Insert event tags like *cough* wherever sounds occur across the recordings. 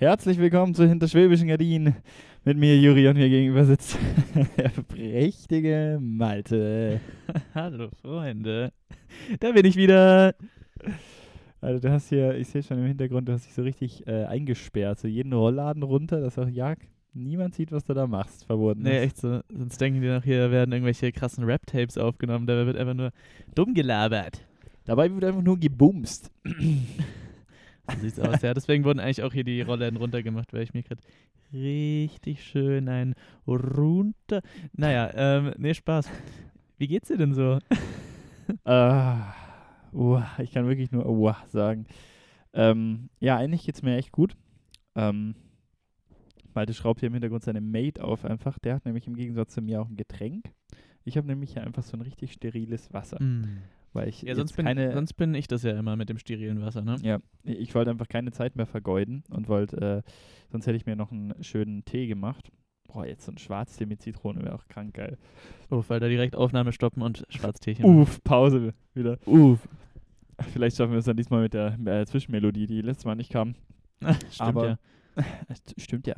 Herzlich willkommen zu Hinter Schwäbischen Gardinen. Mit mir Juri und mir gegenüber sitzt *laughs* der prächtige Malte. *laughs* Hallo Freunde, da bin ich wieder. Also du hast hier, ich sehe schon im Hintergrund, du hast dich so richtig äh, eingesperrt, so jeden Rollladen runter, dass auch ja niemand sieht, was du da machst, verboten Nee, ist. echt so. Sonst denken die noch, hier werden irgendwelche krassen Rap-Tapes aufgenommen. Da wird einfach nur dumm gelabert. Dabei wird einfach nur gebumst. *laughs* So sieht's aus. Ja, deswegen wurden eigentlich auch hier die Rollladen runtergemacht, weil ich mir gerade richtig schön ein runter. Naja, ähm, nee, Spaß. Wie geht's dir denn so? *laughs* Ah, uah, ich kann wirklich nur uah sagen. Ähm, ja, eigentlich geht's mir echt gut. Ähm, Malte schraubt hier im Hintergrund seine Mate auf einfach. Der hat nämlich im Gegensatz zu mir auch ein Getränk. Ich habe nämlich hier einfach so ein richtig steriles Wasser, weil ich Ja, sonst bin, keine, sonst bin ich das ja immer mit dem sterilen Wasser, ne? ja, ich wollte einfach keine Zeit mehr vergeuden und wollte, äh, sonst hätte ich mir noch einen schönen Tee gemacht. Boah, jetzt so ein Schwarztee mit Zitrone wäre auch krank geil. Oh, weil da direkt Aufnahme stoppen und Schwarzteechen. Uff, Pause wieder. Uff. Vielleicht schaffen wir es dann diesmal mit der äh, Zwischenmelodie, die letztes Mal nicht kam. *laughs* Stimmt Aber- ja. St- *laughs* Stimmt ja.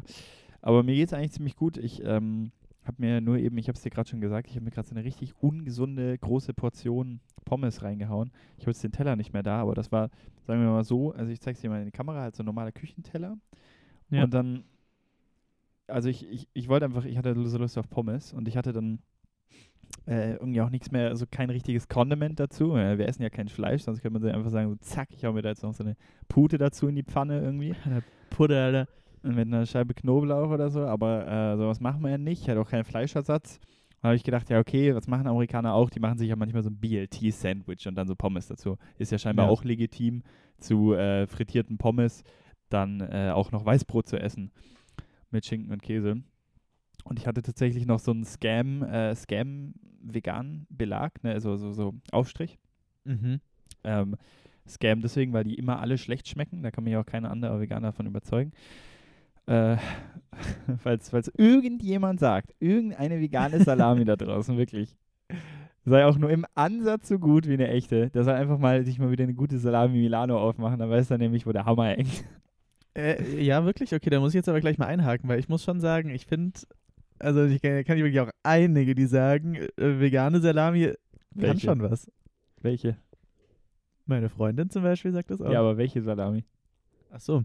Aber mir geht es eigentlich ziemlich gut. Ich ähm, habe mir nur eben, ich habe es dir gerade schon gesagt, ich habe mir gerade so eine richtig ungesunde große Portion Pommes reingehauen. Ich habe jetzt den Teller nicht mehr da, aber das war, sagen wir mal so, also ich zeige es dir mal in die Kamera, halt so ein normaler Küchenteller. Ja. Und dann, also ich, ich, ich wollte einfach, ich hatte so Lust auf Pommes und ich hatte dann äh, irgendwie auch nichts mehr, also kein richtiges Condiment dazu. Wir essen ja kein Fleisch, sonst könnte man einfach sagen, so zack, ich hau mir da jetzt noch so eine Pute dazu in die Pfanne irgendwie. *laughs* Puder, Alter. Mit einer Scheibe Knoblauch oder so, aber äh, sowas machen wir ja nicht. Hat auch keinen Fleischersatz. Da habe ich gedacht, ja, okay, was machen Amerikaner auch? Die machen sich ja manchmal so ein BLT-Sandwich und dann so Pommes dazu. Ist ja scheinbar Ja. auch legitim, zu äh, frittierten Pommes dann äh, auch noch Weißbrot zu essen. Mit Schinken und Käse. Und ich hatte tatsächlich noch so einen Scam, äh, Scam-Vegan-Belag, ne, also so, so Aufstrich. Mhm. Ähm, Scam deswegen, weil die immer alle schlecht schmecken. Da kann mich auch keiner andere Veganer davon überzeugen. Äh, *laughs* falls, falls irgendjemand sagt, irgendeine vegane Salami da draußen, wirklich, sei auch nur im Ansatz so gut wie eine echte, der soll einfach mal sich mal wieder eine gute Salami Milano aufmachen, dann weiß er nämlich, wo der Hammer hängt. Äh, ja, wirklich? Okay, da muss ich jetzt aber gleich mal einhaken, weil ich muss schon sagen, ich finde, also ich kann, kann ich wirklich auch einige, die sagen, äh, vegane Salami kann Welche? schon was. Welche? Meine Freundin zum Beispiel sagt das auch. Ja, aber welche Salami? Ach so.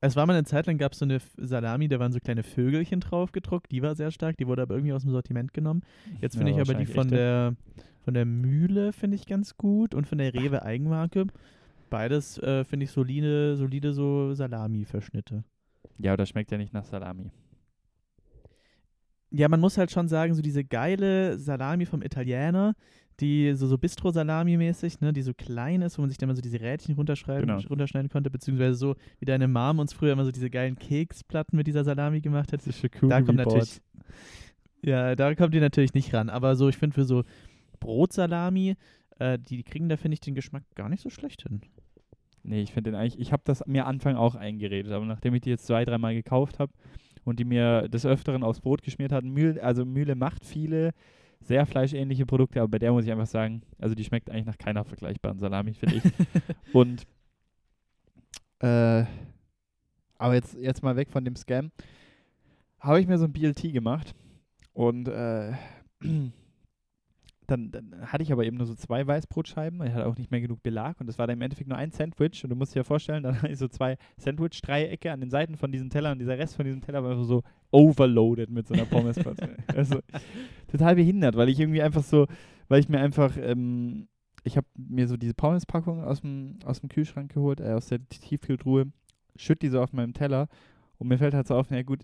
Es war mal eine Zeit lang, gab es so eine Salami, da waren so kleine Vögelchen drauf gedruckt, die war sehr stark, die wurde aber irgendwie aus dem Sortiment genommen. Jetzt finde Ja, ich aber die von der, von der Mühle, finde ich ganz gut und von der Rewe Eigenmarke. Beides äh, finde ich solide, solide so Salami-Verschnitte. Ja, aber das schmeckt ja nicht nach Salami. Ja, man muss halt schon sagen, so diese geile Salami vom Italiener, die so, so Bistro-Salami-mäßig, ne, die so klein ist, wo man sich dann mal so diese Rädchen runterschreiben, Genau. runterschneiden konnte, beziehungsweise so, wie deine Mom uns früher immer so diese geilen Keksplatten mit dieser Salami gemacht hat. ist schon da kommt natürlich. Ja, da kommt die natürlich nicht ran. Aber so, ich finde für so Brotsalami, äh, die, die kriegen da, finde ich, den Geschmack gar nicht so schlecht hin. Nee, ich finde den eigentlich, ich habe das mir Anfang auch eingeredet, aber nachdem ich die jetzt zwei, dreimal gekauft habe und die mir des Öfteren aufs Brot geschmiert hatten, Mühle, also Mühle macht viele sehr fleischähnliche Produkte, aber bei der muss ich einfach sagen, also die schmeckt eigentlich nach keiner vergleichbaren Salami, finde ich. *laughs* und äh, aber jetzt, jetzt mal weg von dem Scam, habe ich mir so ein BLT gemacht und äh, *clears throat* dann, dann hatte ich aber eben nur so zwei Weißbrotscheiben. Ich hatte auch nicht mehr genug Belag und das war dann im Endeffekt nur ein Sandwich. Und du musst dir ja vorstellen, dann *laughs* hatte ich so zwei Sandwich-Dreiecke an den Seiten von diesem Teller und dieser Rest von diesem Teller war einfach so overloaded mit so einer Pommes. *laughs* also total behindert, weil ich irgendwie einfach so, weil ich mir einfach, ähm, ich habe mir so diese Pommes-Packung aus dem, aus dem Kühlschrank geholt, äh, aus der Tiefkühltruhe, schütt die so auf meinem Teller und mir fällt halt so auf, na gut,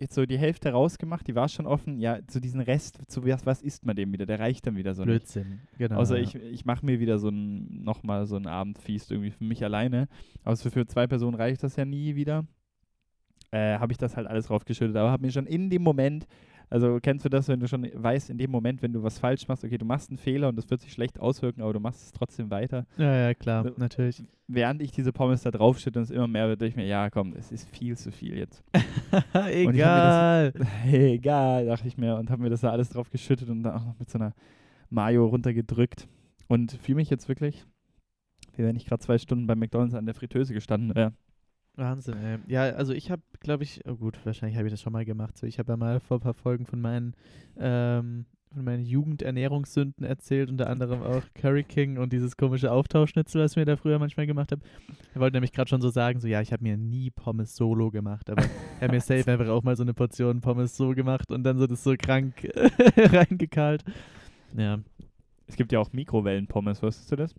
jetzt so die Hälfte rausgemacht, die war schon offen, ja, so diesen Rest, so was, was isst man dem wieder, der reicht dann wieder so nicht. Blödsinn. Genau. Außer ja. ich, ich mache mir wieder so ein, nochmal so ein Abendfeast irgendwie für mich alleine. Aber so für zwei Personen reicht das ja nie wieder. Äh, habe ich das halt alles draufgeschüttet. Aber habe mir schon in dem Moment, also kennst du das, wenn du schon weißt, in dem Moment, wenn du was falsch machst, okay, du machst einen Fehler und das wird sich schlecht auswirken, aber du machst es trotzdem weiter. Ja, ja, klar, So- natürlich. Während ich diese Pommes da draufschütte und es immer mehr wird, ich mir, ja komm, es ist viel zu viel jetzt. *laughs* hab mir Egal. *laughs* Egal, dachte ich mir und habe mir das da alles drauf geschüttet und dann auch noch mit so einer Mayo runtergedrückt. Und fühle mich jetzt wirklich, wie wenn ich gerade zwei Stunden bei McDonalds an der Fritteuse gestanden wäre. Wahnsinn, ey. Ja, also ich habe, glaube ich, oh gut, wahrscheinlich habe ich das schon mal gemacht. So, ich habe ja mal vor ein paar Folgen von meinen, ähm, von meinen Jugendernährungssünden erzählt, unter anderem auch Curry King und dieses komische Auftauschschnitzel, was ich mir da früher manchmal gemacht habe. Ich wollte nämlich gerade schon so sagen, so ja, ich habe mir nie Pommes solo gemacht, aber ich habe mir safe *laughs* einfach auch mal so eine Portion Pommes so gemacht und dann so das so krank *laughs* reingekalt. Ja. Es gibt ja auch Mikrowellenpommes, wusstest du das?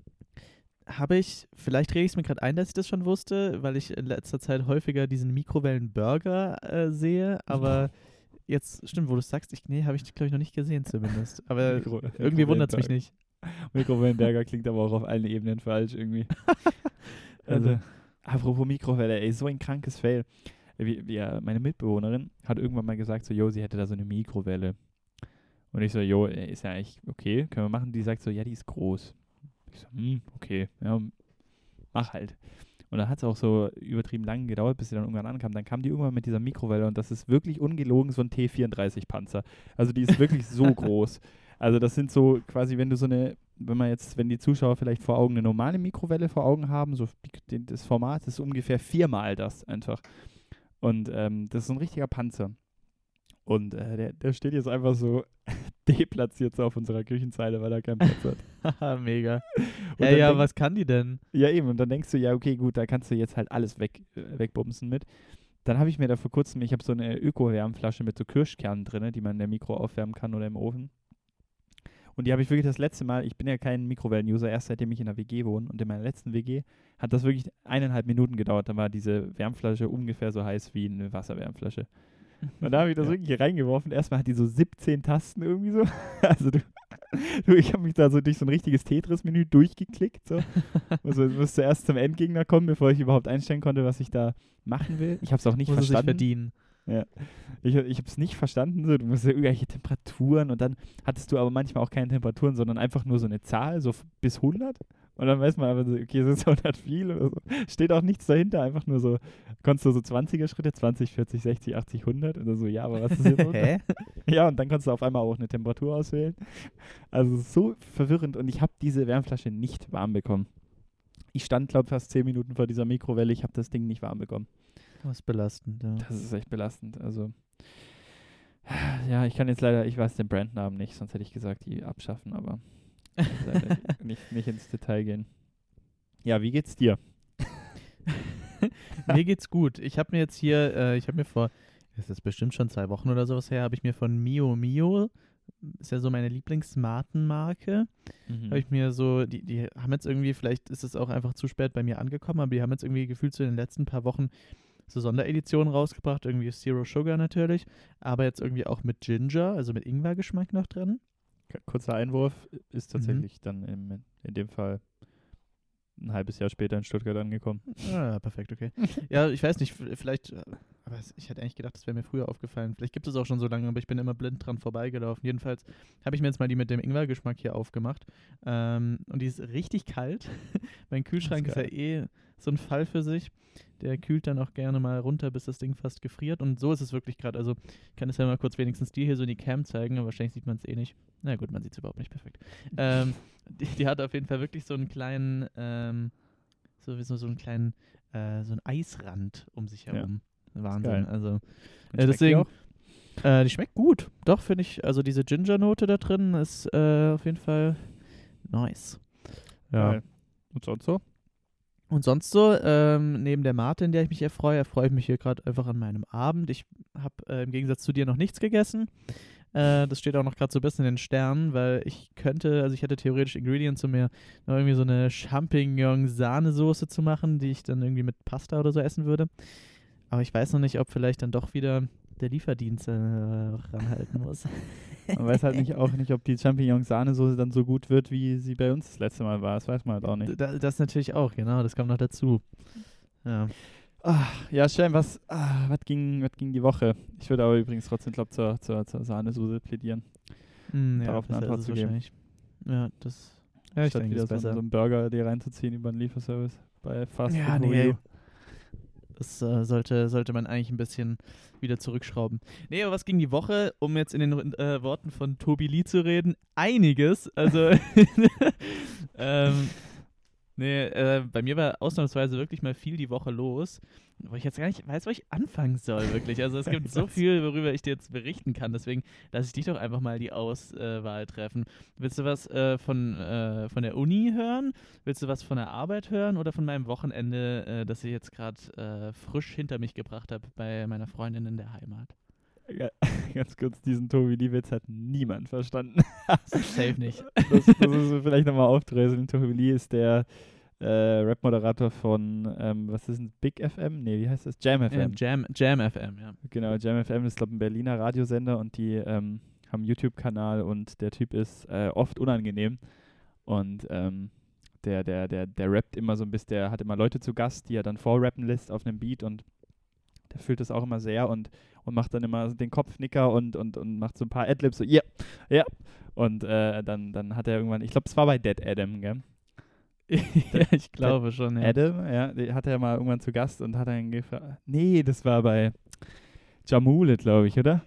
Habe ich, vielleicht rede ich es mir gerade ein, dass ich das schon wusste, weil ich in letzter Zeit häufiger diesen Mikrowellenburger äh, sehe, aber *laughs* jetzt, stimmt, wo du es sagst, ich, nee, habe ich, glaube ich, noch nicht gesehen zumindest. Aber *laughs* Mikro irgendwie wundert es mich nicht. Mikrowellenburger klingt aber auch auf allen Ebenen falsch irgendwie. *laughs* also, apropos Mikrowelle, ey, so ein krankes Fail. Wie, wie, meine Mitbewohnerin hat irgendwann mal gesagt, so, jo, sie hätte da so eine Mikrowelle. Und ich so, jo, ist ja eigentlich okay, können wir machen. Die sagt so, ja, die ist groß. Ich so, hm, okay, ja, mach halt. Und dann hat es auch so übertrieben lang gedauert, bis sie dann irgendwann ankam. Dann kam die irgendwann mit dieser Mikrowelle und das ist wirklich ungelogen so ein T34-Panzer. Also die ist wirklich so *laughs* groß. Also das sind so quasi, wenn du so eine, wenn man jetzt, wenn die Zuschauer vielleicht vor Augen eine normale Mikrowelle vor Augen haben, so die, das Format ist ungefähr viermal das einfach. Und ähm, das ist so ein richtiger Panzer. Und äh, der, der steht jetzt einfach so *laughs* deplatziert so auf unserer Küchenzeile, weil er keinen Platz hat. *laughs* Mega. ja, ja, was kann die denn? Ja, eben. Und dann denkst du, ja, okay, gut, da kannst du jetzt halt alles weg, äh, wegbumsen mit. Dann habe ich mir da vor kurzem, ich habe so eine Öko-Wärmflasche mit so Kirschkernen drin, die man in der Mikro aufwärmen kann oder im Ofen. Und die habe ich wirklich das letzte Mal, ich bin ja kein Mikrowellen-User, erst seitdem ich in der WG wohne. Und in meiner letzten WG hat das wirklich eineinhalb Minuten gedauert. Da war diese Wärmflasche ungefähr so heiß wie eine Wasserwärmflasche. *laughs* Und da habe ich das ja. wirklich reingeworfen. Erstmal hat die so 17 Tasten irgendwie so. *laughs* Also du, *laughs* du ich habe mich da so durch so ein richtiges Tetris-Menü durchgeklickt. So. Also ich musste erst zum Endgegner kommen, bevor ich überhaupt einstellen konnte, was ich da machen will. Ich habe es auch nicht Muss verstanden. verdienen. Ja. Ich, ich habe es nicht verstanden. So. Du musst ja irgendwelche Temperaturen und dann hattest du aber manchmal auch keine Temperaturen, sondern einfach nur so eine Zahl, so bis 100. Und dann weiß man aber so, okay, es ist 100 viel oder so. Steht auch nichts dahinter, einfach nur so, konntest du so 20er Schritte, 20, 40, 60, 80, 100 oder so, ja, aber was ist jetzt Hä? *laughs* Ja, und dann kannst du auf einmal auch eine Temperatur auswählen. Also so verwirrend und ich habe diese Wärmflasche nicht warm bekommen. Ich stand, glaube ich, fast 10 Minuten vor dieser Mikrowelle, ich habe das Ding nicht warm bekommen. Das ist belastend, ja. Das ist echt belastend, also ja, ich kann jetzt leider, ich weiß den Brandnamen nicht, sonst hätte ich gesagt, die abschaffen, aber *laughs* nicht, nicht ins Detail gehen. Ja, wie geht's dir? *laughs* mir geht's gut. Ich habe mir jetzt hier, äh, ich habe mir vor, das ist bestimmt schon zwei Wochen oder sowas her, habe ich mir von Mio Mio, ist ja so meine Lieblingsmarkenmarke, mhm. habe ich mir so, die, die haben jetzt irgendwie, vielleicht ist es auch einfach zu spät bei mir angekommen, aber die haben jetzt irgendwie gefühlt so in den letzten paar Wochen so Sondereditionen rausgebracht, irgendwie Zero Sugar natürlich, aber jetzt irgendwie auch mit Ginger, also mit Ingwer-Geschmack noch drin. Kurzer Einwurf ist mhm. tatsächlich mhm. dann im, in dem Fall ein halbes Jahr später in Stuttgart angekommen. Ah, perfekt, okay. *laughs* ja, ich weiß nicht, vielleicht, äh, aber ich hätte eigentlich gedacht, das wäre mir früher aufgefallen. Vielleicht gibt es auch schon so lange, aber ich bin immer blind dran vorbeigelaufen. Jedenfalls habe ich mir jetzt mal die mit dem Ingwer-Geschmack hier aufgemacht. Ähm, und die ist richtig kalt. *laughs* mein Kühlschrank ist, ist, ja eh so ein Fall für sich. Der kühlt dann auch gerne mal runter, bis das Ding fast gefriert. Und so ist es wirklich gerade. Also ich kann es ja mal kurz wenigstens dir hier so in die Cam zeigen, aber wahrscheinlich sieht man es eh nicht. Na gut, man sieht es überhaupt nicht perfekt. ähm, *laughs* die, die, hat auf jeden Fall wirklich so einen kleinen, ähm, sowieso so einen kleinen, äh, so einen Eisrand um sich herum. Ja. Wahnsinn. Also äh, deswegen. Die, äh, die schmeckt gut. Doch, finde ich. Also diese Ginger-Note da drin ist äh, auf jeden Fall nice. Ja. Und sonst so? Und sonst so, ähm, neben der Mate, in der ich mich erfreue, erfreue ich mich hier gerade einfach an meinem Abend. Ich habe äh, im Gegensatz zu dir noch nichts gegessen. Äh, das steht auch noch gerade so ein bisschen in den Sternen, weil ich könnte, also ich hätte theoretisch Ingredients, um mir noch irgendwie so eine Champignon-Sahnesoße zu machen, die ich dann irgendwie mit Pasta oder so essen würde. Aber ich weiß noch nicht, ob vielleicht dann doch wieder der Lieferdienst äh, ranhalten muss. *laughs* Man weiß halt nicht, auch nicht, ob die Champignon-Sahnesoße dann so gut wird, wie sie bei uns das letzte Mal war. Das weiß man halt auch nicht. Da, das natürlich auch, genau. Das kommt noch dazu. Ja. Ach, ja, schön, was, ah, was, ging, was ging die Woche? Ich würde aber übrigens trotzdem, glaube zur, zur, zur Sahnesoße plädieren. Mm, darauf ja, eine Antwort zu geben. Ja, das ja, ich denke, wieder so, so einen Burger dir reinzuziehen über einen Lieferservice bei Fast ja, Food. Nee, das äh, sollte, sollte man eigentlich ein bisschen wieder zurückschrauben. Nee, aber was ging die Woche, um jetzt in den äh, Worten von Tobi Lee zu reden? Einiges. Also, *laughs* ähm, Nee, äh, bei mir war ausnahmsweise wirklich mal viel die Woche los, wo ich jetzt gar nicht weiß, wo ich anfangen soll, wirklich. Also es gibt *laughs* so viel, worüber ich dir jetzt berichten kann. Deswegen lasse ich dich doch einfach mal die Auswahl treffen. Willst du was äh, von, äh, von der Uni hören? Willst du was von der Arbeit hören oder von meinem Wochenende, äh, das ich jetzt gerade äh, frisch hinter mich gebracht habe bei meiner Freundin in der Heimat? *laughs* Ganz kurz, diesen Tobi Liewitz hat niemand verstanden. *laughs* Safe nicht. *laughs* Das, das müssen wir vielleicht nochmal aufdröseln. Tobi Lee ist der äh, Rap-Moderator von, ähm, was ist ein Big FM? Nee, wie heißt das? Jam FM. Ja, Jam, Jam FM, ja. Genau, Jam FM ist, glaube ich, ein Berliner Radiosender und die ähm, haben einen YouTube-Kanal und der Typ ist äh, oft unangenehm. Und ähm, der, der, der, der rappt immer so ein bisschen, der hat immer Leute zu Gast, die er dann vorrappen lässt auf einem Beat und der fühlt das auch immer sehr und, und macht dann immer den Kopfnicker und, und, und macht so ein paar Adlibs, so, ja, yeah, ja. Yeah. Und äh, dann, dann hat er irgendwann, ich glaube, es war bei Dead Adam, gell? *laughs* ja, ich glaube schon, ja. Adam, ja, den hat er mal irgendwann zu Gast und hat dann gefragt, nee, das war bei Jamule, glaube ich, oder?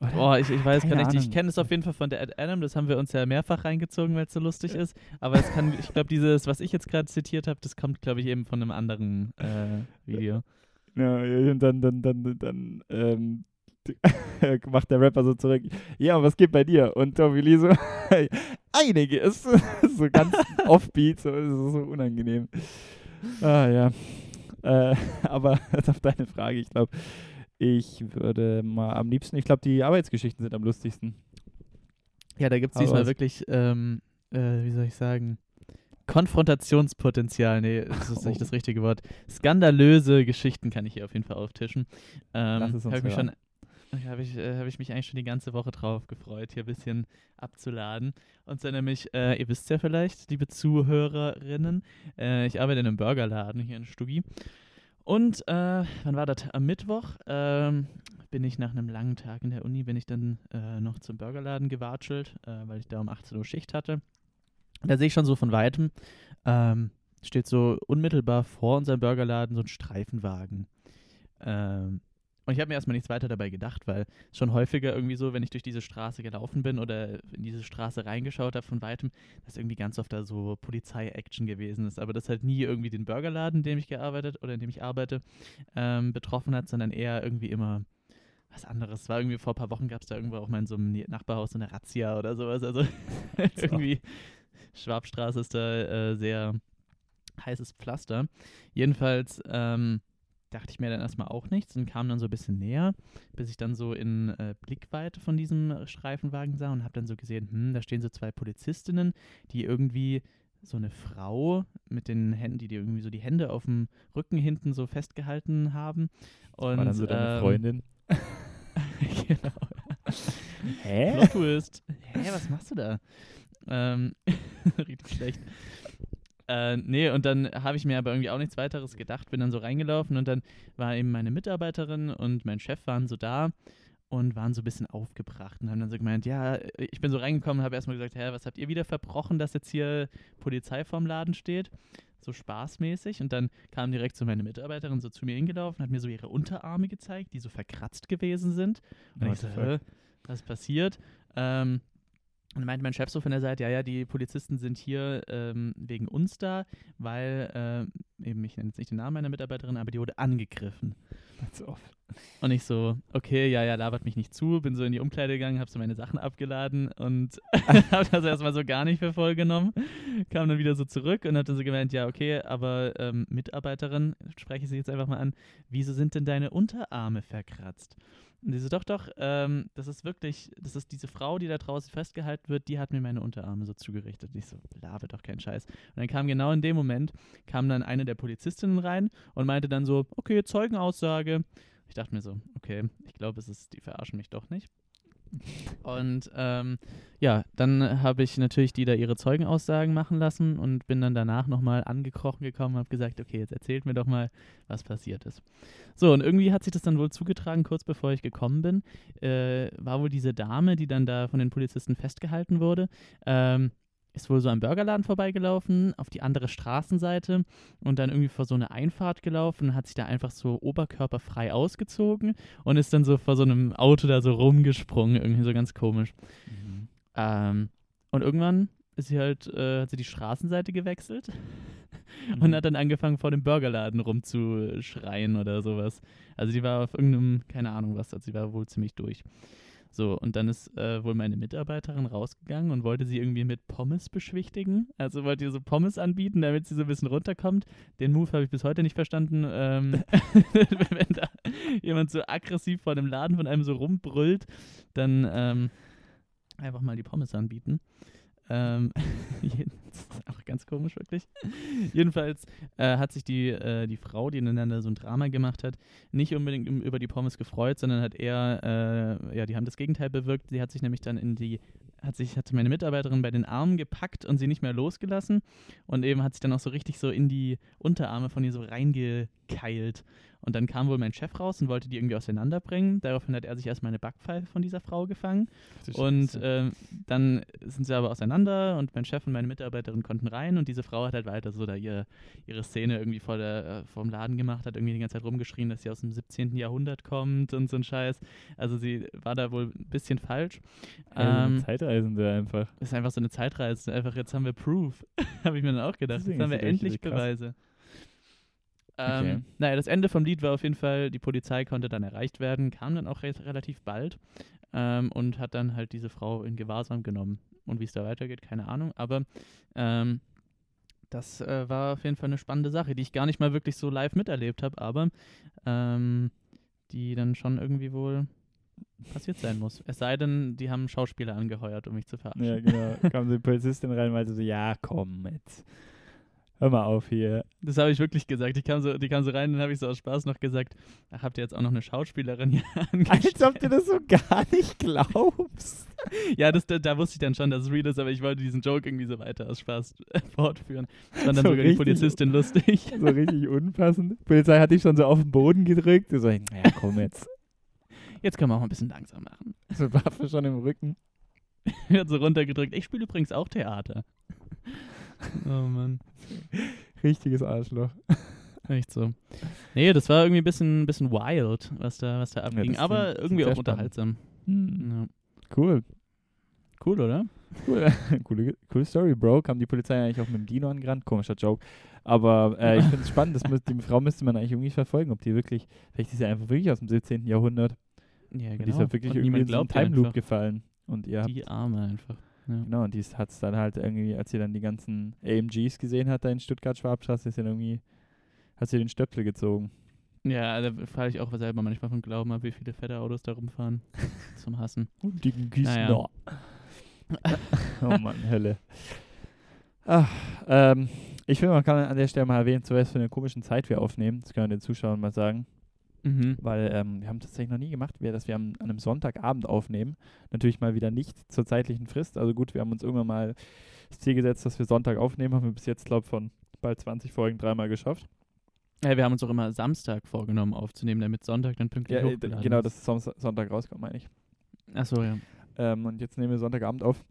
oder? Boah, ich, ich weiß Keine gar nicht. Ich kenne es auf jeden Fall von der Ed Adam, das haben wir uns ja mehrfach reingezogen, weil es so lustig ist. Aber es kann, ich glaube, dieses, was ich jetzt gerade zitiert habe, das kommt, glaube ich, eben von einem anderen äh, Video. Ja, und dann, dann, dann, dann, ähm, *laughs* macht der Rapper so zurück, ja, was geht bei dir? Und Tommy Lee so, *laughs* einiges, so ganz *laughs* offbeat, so, so unangenehm. Ah, ja. Äh, aber auf deine Frage, ich glaube, ich würde mal am liebsten, ich glaube, die Arbeitsgeschichten sind am lustigsten. Ja, da gibt es diesmal wirklich, ähm, äh, wie soll ich sagen, Konfrontationspotenzial. Nee, das ist nicht Oh. das richtige Wort. Skandalöse Geschichten kann ich hier auf jeden Fall auftischen. Ähm, Lass es uns Habe ich, schon- habe ich, äh, hab ich mich eigentlich schon die ganze Woche drauf gefreut, hier ein bisschen abzuladen. Und zwar nämlich, äh, ihr wisst ja vielleicht, liebe Zuhörerinnen, äh, ich arbeite in einem Burgerladen hier in Stuggi. Und äh, wann war das? Am Mittwoch ähm, bin ich nach einem langen Tag in der Uni, bin ich dann äh, noch zum Burgerladen gewatschelt, äh, weil ich da um 18 Uhr Schicht hatte. Da sehe ich schon so von Weitem, ähm, steht so unmittelbar vor unserem Burgerladen so ein Streifenwagen. Ähm, und ich habe mir erstmal nichts weiter dabei gedacht, weil schon häufiger irgendwie so, wenn ich durch diese Straße gelaufen bin oder in diese Straße reingeschaut habe von weitem, dass irgendwie ganz oft da so Polizei-Action gewesen ist. Aber das halt nie irgendwie den Burgerladen, in dem ich gearbeitet oder in dem ich arbeite, ähm, betroffen hat, sondern eher irgendwie immer was anderes. Es war irgendwie vor ein paar Wochen gab es da irgendwo auch mal in so einem Nachbarhaus so eine Razzia oder sowas. Also *laughs* *laughs* irgendwie Schwabstraße ist da äh, sehr heißes Pflaster. Jedenfalls ähm, dachte ich mir dann erstmal auch nichts und kam dann so ein bisschen näher, bis ich dann so in äh, Blickweite von diesem Streifenwagen sah und habe dann so gesehen, hm, da stehen so zwei Polizistinnen, die irgendwie so eine Frau mit den Händen, die, die irgendwie so die Hände auf dem Rücken hinten so festgehalten haben. Und, War dann so deine ähm, Freundin. *laughs* genau. Hä? Plot Twist. Hä, was machst du da? Ähm, *laughs* richtig schlecht. Äh, nee, und dann habe ich mir aber irgendwie auch nichts weiteres gedacht, bin dann so reingelaufen und dann war eben meine Mitarbeiterin und mein Chef waren so da und waren so ein bisschen aufgebracht und haben dann so gemeint, ja, ich bin so reingekommen und habe erstmal gesagt, hä, was habt ihr wieder verbrochen, dass jetzt hier Polizei vorm Laden steht? So spaßmäßig. Und dann kam direkt so meine Mitarbeiterin so zu mir hingelaufen, hat mir so ihre Unterarme gezeigt, die so verkratzt gewesen sind. Und What ich so, hä, was passiert? Ähm, und meinte mein Chef so von der Seite, ja, ja, die Polizisten sind hier ähm, wegen uns da, weil, äh, eben, ich nenne jetzt nicht den Namen meiner Mitarbeiterin, aber die wurde angegriffen. Ganz oft. Und ich so, okay, ja, ja, labert mich nicht zu, bin so in die Umkleide gegangen, habe so meine Sachen abgeladen und *laughs* habe das erstmal so gar nicht für voll genommen. Kam dann wieder so zurück und hat dann so gemeint, ja, okay, aber ähm, Mitarbeiterin, spreche ich sie jetzt einfach mal an, wieso sind denn deine Unterarme verkratzt? Und die so, doch, doch, ähm, das ist wirklich, das ist diese Frau, die da draußen festgehalten wird, die hat mir meine Unterarme so zugerichtet. Und ich so, labe doch keinen Scheiß. Und dann kam genau in dem Moment, kam dann eine der Polizistinnen rein und meinte dann so, okay, Zeugenaussage. Ich dachte mir so, okay, ich glaube, es ist, die verarschen mich doch nicht. Und ähm, ja, dann habe ich natürlich die da ihre Zeugenaussagen machen lassen und bin dann danach nochmal angekrochen gekommen und habe gesagt, okay, jetzt erzählt mir doch mal, was passiert ist. So, und irgendwie hat sich das dann wohl zugetragen, kurz bevor ich gekommen bin, äh, war wohl diese Dame, die dann da von den Polizisten festgehalten wurde, ähm, ist wohl so am Burgerladen vorbeigelaufen, auf die andere Straßenseite und dann irgendwie vor so eine Einfahrt gelaufen, hat sich da einfach so oberkörperfrei ausgezogen und ist dann so vor so einem Auto da so rumgesprungen, irgendwie so ganz komisch. Ähm, und irgendwann ist sie halt, äh, hat sie die Straßenseite gewechselt *laughs* und hat dann angefangen, vor dem Burgerladen rumzuschreien oder sowas. Also die war auf irgendeinem, keine Ahnung was, also sie war wohl ziemlich durch. So, und dann ist äh, wohl meine Mitarbeiterin rausgegangen und wollte sie irgendwie mit Pommes beschwichtigen. Also wollte ihr so Pommes anbieten, damit sie so ein bisschen runterkommt. Den Move habe ich bis heute nicht verstanden. Ähm, *laughs* wenn da jemand so aggressiv vor dem Laden von einem so rumbrüllt, dann ähm, einfach mal die Pommes anbieten. Ähm, *laughs* auch ganz komisch, wirklich. *laughs* Jedenfalls äh, hat sich die, äh, die Frau, die ineinander so ein Drama gemacht hat, nicht unbedingt über die Pommes gefreut, sondern hat eher, äh, ja, die haben das Gegenteil bewirkt. Sie hat sich nämlich dann in die, hat sich, hatte meine Mitarbeiterin bei den Armen gepackt und sie nicht mehr losgelassen und eben hat sich dann auch so richtig so in die Unterarme von ihr so reingekeilt. Und dann kam wohl mein Chef raus und wollte die irgendwie auseinanderbringen. Daraufhin hat er sich erstmal eine Backpfeife von dieser Frau gefangen. Und äh, dann sind sie aber auseinander und mein Chef und meine Mitarbeiterin konnten rein und diese Frau hat halt weiter so da ihr, ihre Szene irgendwie vor, der, äh, vor dem Laden gemacht, hat irgendwie die ganze Zeit rumgeschrien, dass sie aus dem 17. Jahrhundert kommt und so ein Scheiß. Also sie war da wohl ein bisschen falsch. Ja, ähm, Zeitreisende einfach. Ist einfach so eine Zeitreise. Einfach jetzt haben wir Proof. *laughs* Habe ich mir dann auch gedacht. Jetzt haben wir endlich Beweise. Ähm, okay. Naja, das Ende vom Lied war auf jeden Fall, die Polizei konnte dann erreicht werden, kam dann auch re relativ bald ähm, und hat dann halt diese Frau in Gewahrsam genommen. Und wie es da weitergeht, keine Ahnung. Aber ähm, das äh, war auf jeden Fall eine spannende Sache, die ich gar nicht mal wirklich so live miterlebt habe, aber ähm, die dann schon irgendwie wohl passiert sein muss. Es sei denn, die haben Schauspieler angeheuert, um mich zu verarschen. Ja, genau. Kam die Polizistin rein und meinte so, ja, komm jetzt. Hör mal auf hier. Das habe ich wirklich gesagt. Ich kam so, die kam so rein und habe ich so aus Spaß noch gesagt, ach, habt ihr jetzt auch noch eine Schauspielerin hier *laughs* Als ob du das so gar nicht glaubst. *laughs* ja, das, da, da, wusste ich dann schon, dass es real ist, aber ich wollte diesen Joke irgendwie so weiter aus Spaß fortführen. Das fand dann so sogar richtig, die Polizistin lustig. *laughs* So richtig unpassend. Die Polizei hat dich schon so auf den Boden gedrückt. So, naja, komm jetzt. Jetzt können wir auch ein bisschen langsam machen. So Waffe schon im Rücken. Wird so runtergedrückt. Ich spiele übrigens auch Theater. Oh Mann. *laughs* Richtiges Arschloch. *laughs* Echt so. Nee, das war irgendwie ein bisschen, bisschen wild, was da, was da abging. Ja, aber klingt, irgendwie auch unterhaltsam. Hm. Ja. Cool. Cool, oder? Cool. *laughs* coole, coole Story, Bro. Kam die Polizei eigentlich auch mit dem Dino angerannt? Komischer Joke. Aber äh, ich finde es spannend, das die Frau müsste man eigentlich irgendwie verfolgen, ob die wirklich, vielleicht ist sie einfach wirklich aus dem 17. Jahrhundert. Ja, genau. Und die ist ja wirklich und irgendwie in so einen Time Loop gefallen. Und ihr die Arme einfach. Ja. Genau, und die hat es dann halt irgendwie, als sie dann die ganzen AMGs gesehen hat, da in Stuttgart-Schwabstraße, ist dann irgendwie, hat sie den Stöpsel gezogen. Ja, da falle ich auch selber manchmal von Glauben ab, wie viele fette Autos da rumfahren. *laughs* Zum Hassen. Und die Gießen naja. *laughs* oh Mann, Hölle. Ach, ähm, ich finde, man kann an der Stelle mal erwähnen, zu was für eine komischen Zeit wir aufnehmen. Das können wir den Zuschauern mal sagen. Mhm. Weil ähm, wir haben tatsächlich noch nie gemacht, dass wir an einem Sonntagabend aufnehmen. Natürlich mal wieder nicht zur zeitlichen Frist. Also gut, wir haben uns irgendwann mal das Ziel gesetzt, dass wir Sonntag aufnehmen. Haben wir bis jetzt, glaube ich, von bald 20 Folgen dreimal geschafft. Ja, wir haben uns auch immer Samstag vorgenommen aufzunehmen, damit Sonntag dann pünktlich ja, äh, Genau, dass Sonntag rauskommt, meine ich. Achso, ja. Ähm, und jetzt nehmen wir Sonntagabend auf.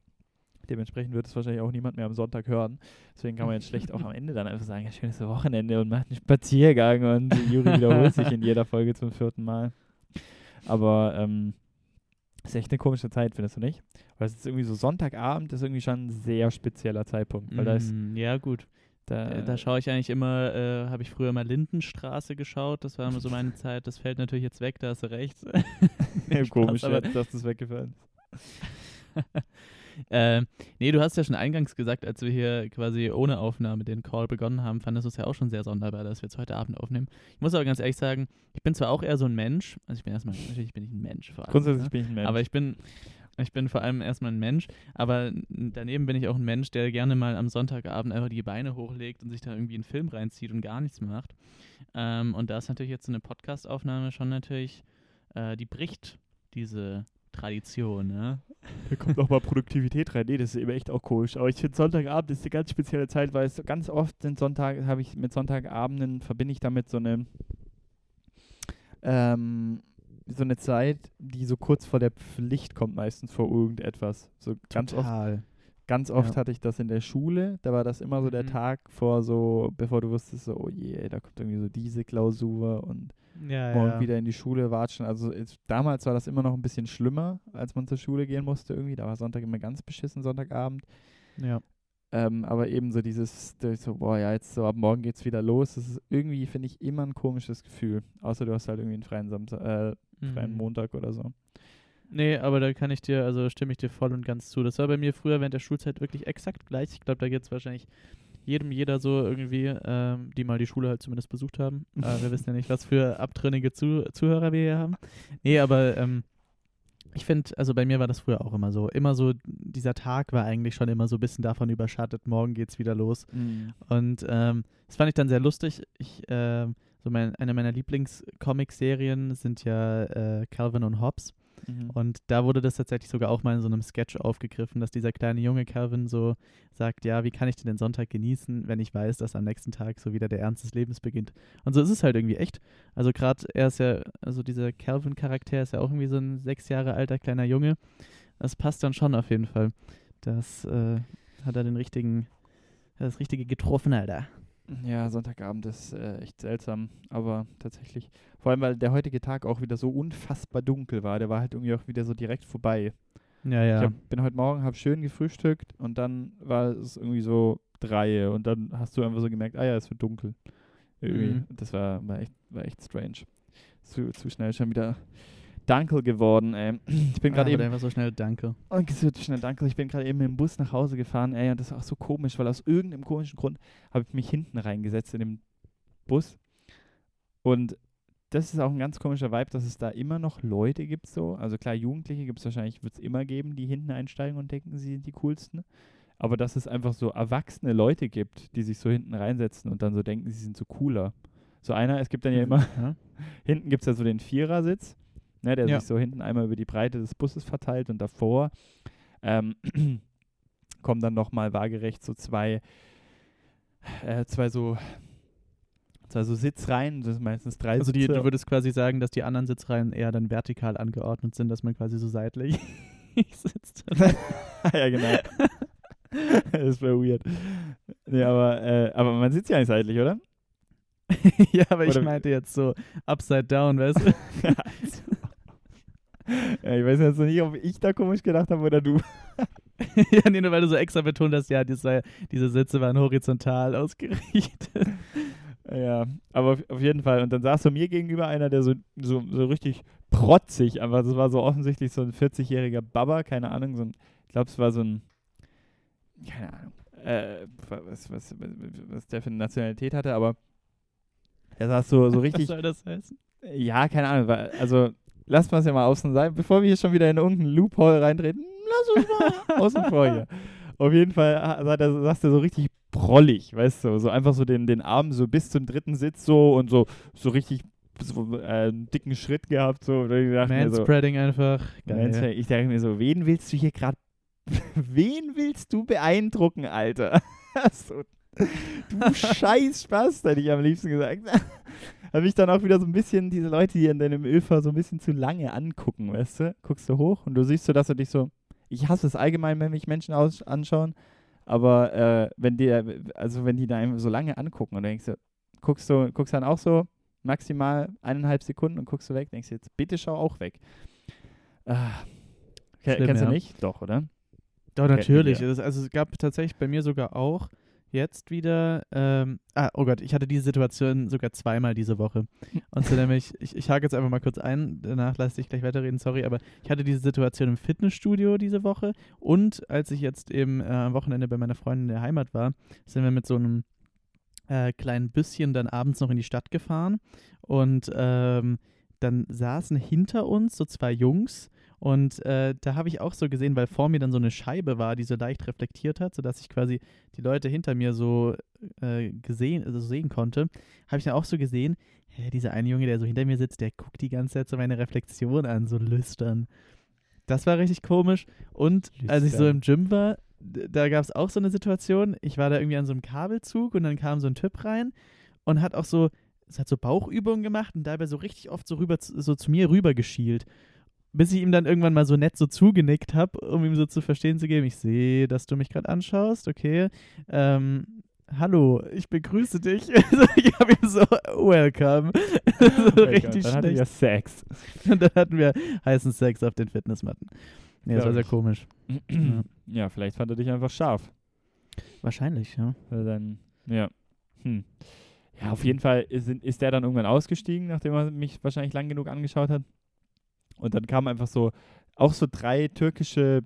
Dementsprechend wird es wahrscheinlich auch niemand mehr am Sonntag hören. Deswegen kann man jetzt schlecht auch am Ende dann einfach sagen, ja, schönes Wochenende und macht einen Spaziergang und Juri *laughs* wiederholt sich in jeder Folge zum vierten Mal. Aber ähm, ist echt eine komische Zeit, findest du nicht? Weil es ist irgendwie so Sonntagabend ist irgendwie schon ein sehr spezieller Zeitpunkt. Weil da ist, mm, ja, gut. Da, äh, da schaue ich eigentlich immer, äh, habe ich früher mal Lindenstraße geschaut, das war immer so meine *laughs* Zeit. Das fällt natürlich jetzt weg, da hast du recht. *laughs* ja, komisch, aber dass das weggefallen ist. Äh, nee, du hast ja schon eingangs gesagt, als wir hier quasi ohne Aufnahme den Call begonnen haben, fandest du es ja auch schon sehr sonderbar, dass wir jetzt heute Abend aufnehmen. Ich muss aber ganz ehrlich sagen, ich bin zwar auch eher so ein Mensch, also ich bin erstmal, natürlich bin ich ein Mensch vor allem. Grundsätzlich ne? bin ich ein Mensch. Aber ich bin, ich bin vor allem erstmal ein Mensch, aber daneben bin ich auch ein Mensch, der gerne mal am Sonntagabend einfach die Beine hochlegt und sich da irgendwie einen Film reinzieht und gar nichts macht. Ähm, und da ist natürlich jetzt so eine Podcast-Aufnahme schon natürlich, äh, die bricht diese Tradition, ne? Da kommt auch mal Produktivität rein. Nee, das ist eben echt auch komisch. Aber ich finde, Sonntagabend ist eine ganz spezielle Zeit, weil es ganz oft sind Sonntag, habe ich mit Sonntagabenden, verbinde ich damit so eine, ähm, so eine Zeit, die so kurz vor der Pflicht kommt, meistens vor irgendetwas. So ganz Total. oft. Ganz oft ja. hatte ich das in der Schule, da war das immer so der mhm. Tag vor so, bevor du wusstest, so, oh je, da kommt irgendwie so diese Klausur und ja, morgen ja. wieder in die Schule watschen. Also ist, damals war das immer noch ein bisschen schlimmer, als man zur Schule gehen musste irgendwie. Da war Sonntag immer ganz beschissen, Sonntagabend. Ja. Ähm, aber eben so dieses, so, boah, ja, jetzt so ab morgen geht's wieder los. Das ist irgendwie, finde ich, immer ein komisches Gefühl. Außer du hast halt irgendwie einen freien, Samstag, äh, freien Mhm. Montag oder so. Nee, aber da kann ich dir, also stimme ich dir voll und ganz zu. Das war bei mir früher während der Schulzeit wirklich exakt gleich. Ich glaube, da geht es wahrscheinlich jedem, jeder so irgendwie, ähm, die mal die Schule halt zumindest besucht haben. *laughs* äh, wir wissen ja nicht, was für abtrünnige zu Zuhörer wir hier haben. Nee, aber ähm, ich finde, also bei mir war das früher auch immer so. Immer so, dieser Tag war eigentlich schon immer so ein bisschen davon überschattet, morgen geht's wieder los. Und ähm, das fand ich dann sehr lustig. Ich, ähm, so mein, eine meiner Lieblings-Comic-Serien sind ja äh, Calvin und Hobbes. Mhm. Und da wurde das tatsächlich sogar auch mal in so einem Sketch aufgegriffen, dass dieser kleine junge Calvin so sagt, ja, wie kann ich denn den Sonntag genießen, wenn ich weiß, dass am nächsten Tag so wieder der Ernst des Lebens beginnt. Und so ist es halt irgendwie echt. Also gerade er ist ja, also dieser Calvin-Charakter ist ja auch irgendwie so ein sechs Jahre alter kleiner Junge. Das passt dann schon auf jeden Fall. Das äh, hat er den richtigen, das Richtige getroffen, Alter. Ja, Sonntagabend ist äh, echt seltsam, aber tatsächlich. Vor allem, weil der heutige Tag auch wieder so unfassbar dunkel war. Der war halt irgendwie auch wieder so direkt vorbei. Ja, Ich ja. hab, bin heute Morgen, hab schön gefrühstückt und dann war es irgendwie so drei und dann hast du einfach so gemerkt, ah ja, es wird dunkel. Irgendwie. Mhm. Das war, war, echt, war echt strange. Zu, zu schnell schon wieder dunkel geworden, ey. *clears throat* Ich bin gerade Ah, eben einfach so schnell, danke. und es wird schnell, danke. Ich bin gerade eben dem Bus nach Hause gefahren, ey, und das ist auch so komisch, weil aus irgendeinem komischen Grund habe ich mich hinten reingesetzt in dem Bus. Und das ist auch ein ganz komischer Vibe, dass es da immer noch Leute gibt, so. Also klar, Jugendliche gibt es wahrscheinlich, wird es immer geben, die hinten einsteigen und denken, sie sind die coolsten. Aber dass es einfach so erwachsene Leute gibt, die sich so hinten reinsetzen und dann so denken, sie sind so cooler. So einer, es gibt dann ja immer Ja. *laughs* hinten gibt es ja so den Vierersitz, ne, der Ja. sich so hinten einmal über die Breite des Busses verteilt und davor ähm, *clears throat* kommen dann nochmal waagerecht so zwei, äh, zwei so zwei so Sitzreihen, das sind meistens drei Also die, du würdest quasi sagen, dass die anderen Sitzreihen eher dann vertikal angeordnet sind, dass man quasi so seitlich *laughs* sitzt. *laughs* ja, genau. *laughs* das wäre weird. Nee, aber, äh, aber man sitzt ja nicht seitlich, oder? ja, aber ich Oder- meinte jetzt so upside down, weißt du? Ja, ich weiß jetzt noch nicht, ob ich da komisch gedacht habe oder du. *laughs* *laughs* ja, nee, nur weil du so extra betont hast, ja, war, diese Sitze waren horizontal ausgerichtet. *laughs* Ja, aber auf, auf jeden Fall. Und dann saß so mir gegenüber einer, der so, so, so richtig protzig, einfach, das war so offensichtlich so ein 40-jähriger Baba, keine Ahnung, so ein, ich glaube, es war so ein, keine Ahnung, äh, was, was, was, was der für eine Nationalität hatte, aber er saß so, so Was richtig, soll das heißen? ja, keine Ahnung, war, also lass mal es ja mal außen sein, bevor wir hier schon wieder in irgendeinen Loophole reintreten, lass uns mal *laughs* außen vor hier. Auf jeden Fall ha- hat er, saß der so richtig prollig, weißt du, so einfach so den, den Arm so bis zum dritten Sitz so und so, so richtig so, äh, einen dicken Schritt gehabt, so. Und ich dachte mir so, Manspreading einfach. Geil. Ich dachte mir so, wen willst du hier gerade, *laughs* wen willst du beeindrucken, Alter? *laughs* so, du scheiß Spaß, hätte ich am liebsten gesagt. *laughs* Habe ich dann auch wieder so ein bisschen diese Leute, die in deinem Öfer so ein bisschen zu lange angucken, weißt du? Guckst du hoch und du siehst so, dass du dich so, ich hasse es allgemein, wenn mich Menschen aus anschauen, aber äh, wenn die, also wenn die da einfach so lange angucken und du denkst du, guckst du, guckst dann auch so maximal eineinhalb Sekunden und guckst du weg, denkst du jetzt, bitte schau auch weg. Ah, Schlimm, kennst ja. du nicht? Doch, oder? Doch, natürlich. Ja. Also es gab tatsächlich bei mir sogar auch jetzt wieder, ähm, ah, oh Gott, ich hatte diese Situation sogar zweimal diese Woche. Und so nämlich, ich, ich hake jetzt einfach mal kurz ein, danach lasse ich gleich weiterreden, sorry, aber ich hatte diese Situation im Fitnessstudio diese Woche und als ich jetzt eben äh, am Wochenende bei meiner Freundin in der Heimat war, sind wir mit so einem äh, kleinen Büsschen dann abends noch in die Stadt gefahren und ähm, dann saßen hinter uns so zwei Jungs und äh, da habe ich auch so gesehen, weil vor mir dann so eine Scheibe war, die so leicht reflektiert hat, sodass ich quasi die Leute hinter mir so äh, gesehen, also sehen konnte, habe ich dann auch so gesehen, hä, dieser eine Junge, der so hinter mir sitzt, der guckt die ganze Zeit so meine Reflexion an, so lüstern. Das war richtig komisch. Und als ich so Lüstern. im Gym war, da gab es auch so eine Situation, ich war da irgendwie an so einem Kabelzug und dann kam so ein Typ rein und hat auch so, es hat so Bauchübungen gemacht und dabei so richtig oft so rüber, zu- so zu mir rüber geschielt. Bis ich ihm dann irgendwann mal so nett so zugenickt habe, um ihm so zu verstehen zu geben, ich sehe, dass du mich gerade anschaust, okay. Ähm, hallo, ich begrüße dich. *laughs* Ich habe ihm so, welcome. *laughs* so Oh richtig Gott, dann schlecht. ja Sex. *laughs* Und dann hatten wir heißen Sex auf den Fitnessmatten. Nee, das war sehr komisch. *clears throat* ja, vielleicht fand er dich einfach scharf. Wahrscheinlich, ja. Also dann, ja. Hm. Ja, auf jeden Fall ist, ist der dann irgendwann ausgestiegen, nachdem er mich wahrscheinlich lang genug angeschaut hat. Und dann kamen einfach so, auch so drei türkische,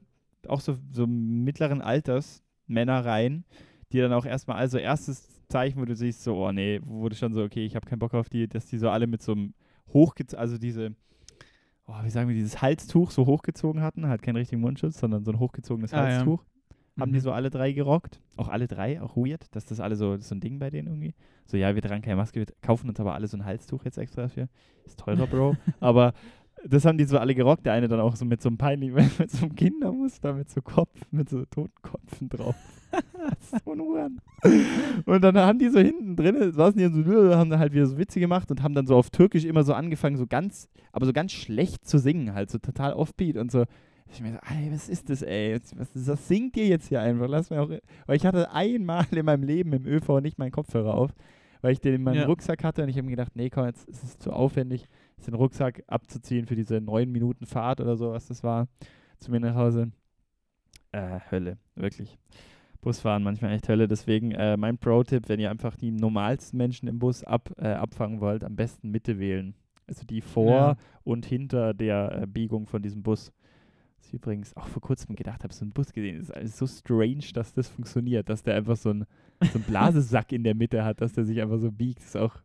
auch so, so mittleren Alters Männer rein, die dann auch erstmal, also erstes Zeichen, wo du siehst, so, oh nee, wurde schon so, okay, ich habe keinen Bock auf die, dass die so alle mit so einem hochgezogen, also diese, oh, wie sagen wir, dieses Halstuch so hochgezogen hatten, halt keinen richtigen Mundschutz, sondern so ein hochgezogenes Ah, ja. Halstuch. Haben die Mhm. so alle drei gerockt. Auch alle drei, auch weird, dass das alle so, das so ein Ding bei denen irgendwie. So, ja, wir tragen keine Maske, wir kaufen uns aber alle so ein Halstuch jetzt extra dafür. Ist teurer, Bro. *laughs* aber das haben die so alle gerockt. Der eine dann auch so mit so einem peinlichen, *laughs* mit so einem Kindermuster, mit so Kopf, mit so Totenkopfen drauf. *laughs* so ein Huren. Und dann haben die so hinten drin, saßen die so, haben dann halt wieder so Witze gemacht und haben dann so auf Türkisch immer so angefangen, so ganz, aber so ganz schlecht zu singen, halt, so total offbeat und so. Ich mir so, ey, was ist das, ey? Was, was singt ihr jetzt hier einfach? Lass mir auch. Weil ich hatte einmal in meinem Leben im ÖV nicht meinen Kopfhörer auf, weil ich den in meinem Ja. Rucksack hatte und ich habe mir gedacht, nee, komm, jetzt ist es zu aufwendig, den Rucksack abzuziehen für diese neun Minuten Fahrt oder so, was das war, zu mir nach Hause. Äh, Hölle, wirklich. Busfahren manchmal echt Hölle. Deswegen äh, mein Pro-Tipp, wenn ihr einfach die normalsten Menschen im Bus ab, äh, abfangen wollt, am besten Mitte wählen. Also die vor Ja. und hinter der äh, Biegung von diesem Bus. Was ich übrigens auch vor kurzem gedacht habe, so ein Bus gesehen. Es ist alles so strange, dass das funktioniert, dass der einfach so ein, so ein *laughs* Blasesack in der Mitte hat, dass der sich einfach so biegt. ist auch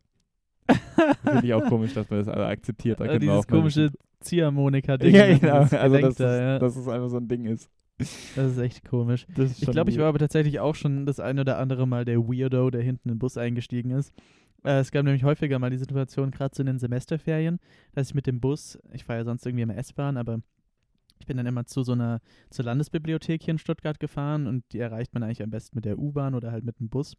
*laughs* finde ich auch komisch, dass man das alle akzeptiert. Da Äh, dieses komische Ziehharmonika-Ding. ja, ne, genau. dieses Also, dass, es, ja. dass es einfach so ein Ding ist. Das ist echt komisch. Das ist Ich glaube, ich war aber tatsächlich auch schon das eine oder andere Mal der Weirdo, der hinten in den Bus eingestiegen ist. Äh, es gab nämlich häufiger mal die Situation, gerade so in den Semesterferien, dass ich mit dem Bus, ich fahre ja sonst irgendwie immer S-Bahn, aber ich bin dann immer zu so einer, zur Landesbibliothek hier in Stuttgart gefahren und die erreicht man eigentlich am besten mit der U-Bahn oder halt mit dem Bus.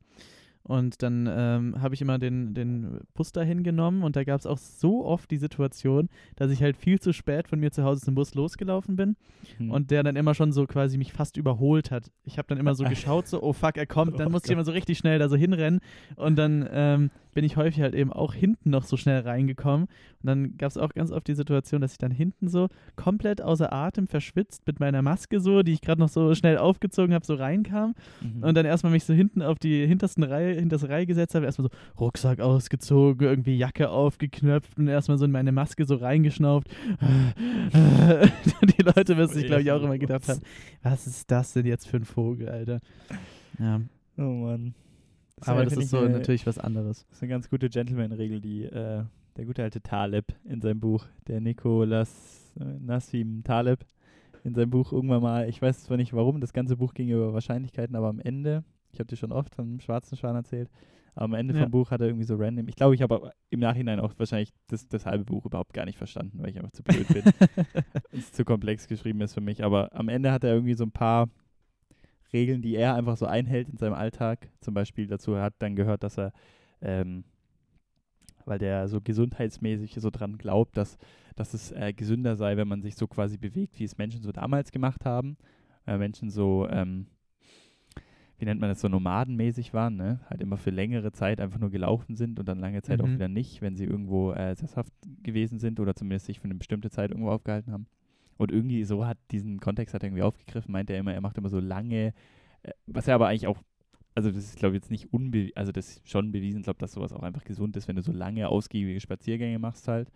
Und dann ähm, habe ich immer den, den Bus dahin genommen und da gab es auch so oft die Situation, dass ich halt viel zu spät von mir zu Hause zum Bus losgelaufen bin Hm. und der dann immer schon so quasi mich fast überholt hat. Ich habe dann immer so *laughs* geschaut, so, oh fuck, er kommt. Dann Oh musste ich immer so richtig schnell da so hinrennen. Und dann ähm, bin ich häufig halt eben auch hinten noch so schnell reingekommen. Und dann gab es auch ganz oft die Situation, dass ich dann hinten so komplett außer Atem verschwitzt mit meiner Maske so, die ich gerade noch so schnell aufgezogen habe, so reinkam. Mhm. Und dann erstmal mich so hinten auf die hintersten Reihe, hinterste Reihe gesetzt habe, erstmal so Rucksack ausgezogen, irgendwie Jacke aufgeknöpft und erstmal so in meine Maske so reingeschnauft. *laughs* die Leute müssen sich, glaube ich, auch immer gedacht haben, was ist das denn jetzt für ein Vogel, Alter? Ja, oh Mann. Aber das ist so eine, natürlich was anderes. Das ist eine ganz gute Gentleman-Regel, die äh, der gute alte Taleb in seinem Buch, der Nicolas äh, Nassim Taleb in seinem Buch irgendwann mal, ich weiß zwar nicht warum, das ganze Buch ging über Wahrscheinlichkeiten, aber am Ende, ich habe dir schon oft von dem schwarzen Schwan erzählt, aber am Ende Ja. vom Buch hat er irgendwie so random, ich glaube, ich habe im Nachhinein auch wahrscheinlich das, das halbe Buch überhaupt gar nicht verstanden, weil ich einfach zu blöd bin. *laughs* es zu komplex geschrieben ist für mich, aber am Ende hat er irgendwie so ein paar Regeln, die er einfach so einhält in seinem Alltag. Zum Beispiel dazu hat dann gehört, dass er, ähm, weil der so gesundheitsmäßig so dran glaubt, dass, dass es äh, gesünder sei, wenn man sich so quasi bewegt, wie es Menschen so damals gemacht haben. Äh, Menschen so, ähm, wie nennt man das, so nomadenmäßig waren, ne? Halt immer für längere Zeit einfach nur gelaufen sind und dann lange Zeit auch Mhm. wieder nicht, wenn sie irgendwo äh, sesshaft gewesen sind oder zumindest sich für eine bestimmte Zeit irgendwo aufgehalten haben. Und irgendwie so hat diesen Kontext hat er irgendwie aufgegriffen, meint er immer, er macht immer so lange, äh, was er aber eigentlich auch, also das ist glaube ich jetzt nicht unbe, also das ist schon bewiesen, glaube dass sowas auch einfach gesund ist, wenn du so lange ausgiebige Spaziergänge machst halt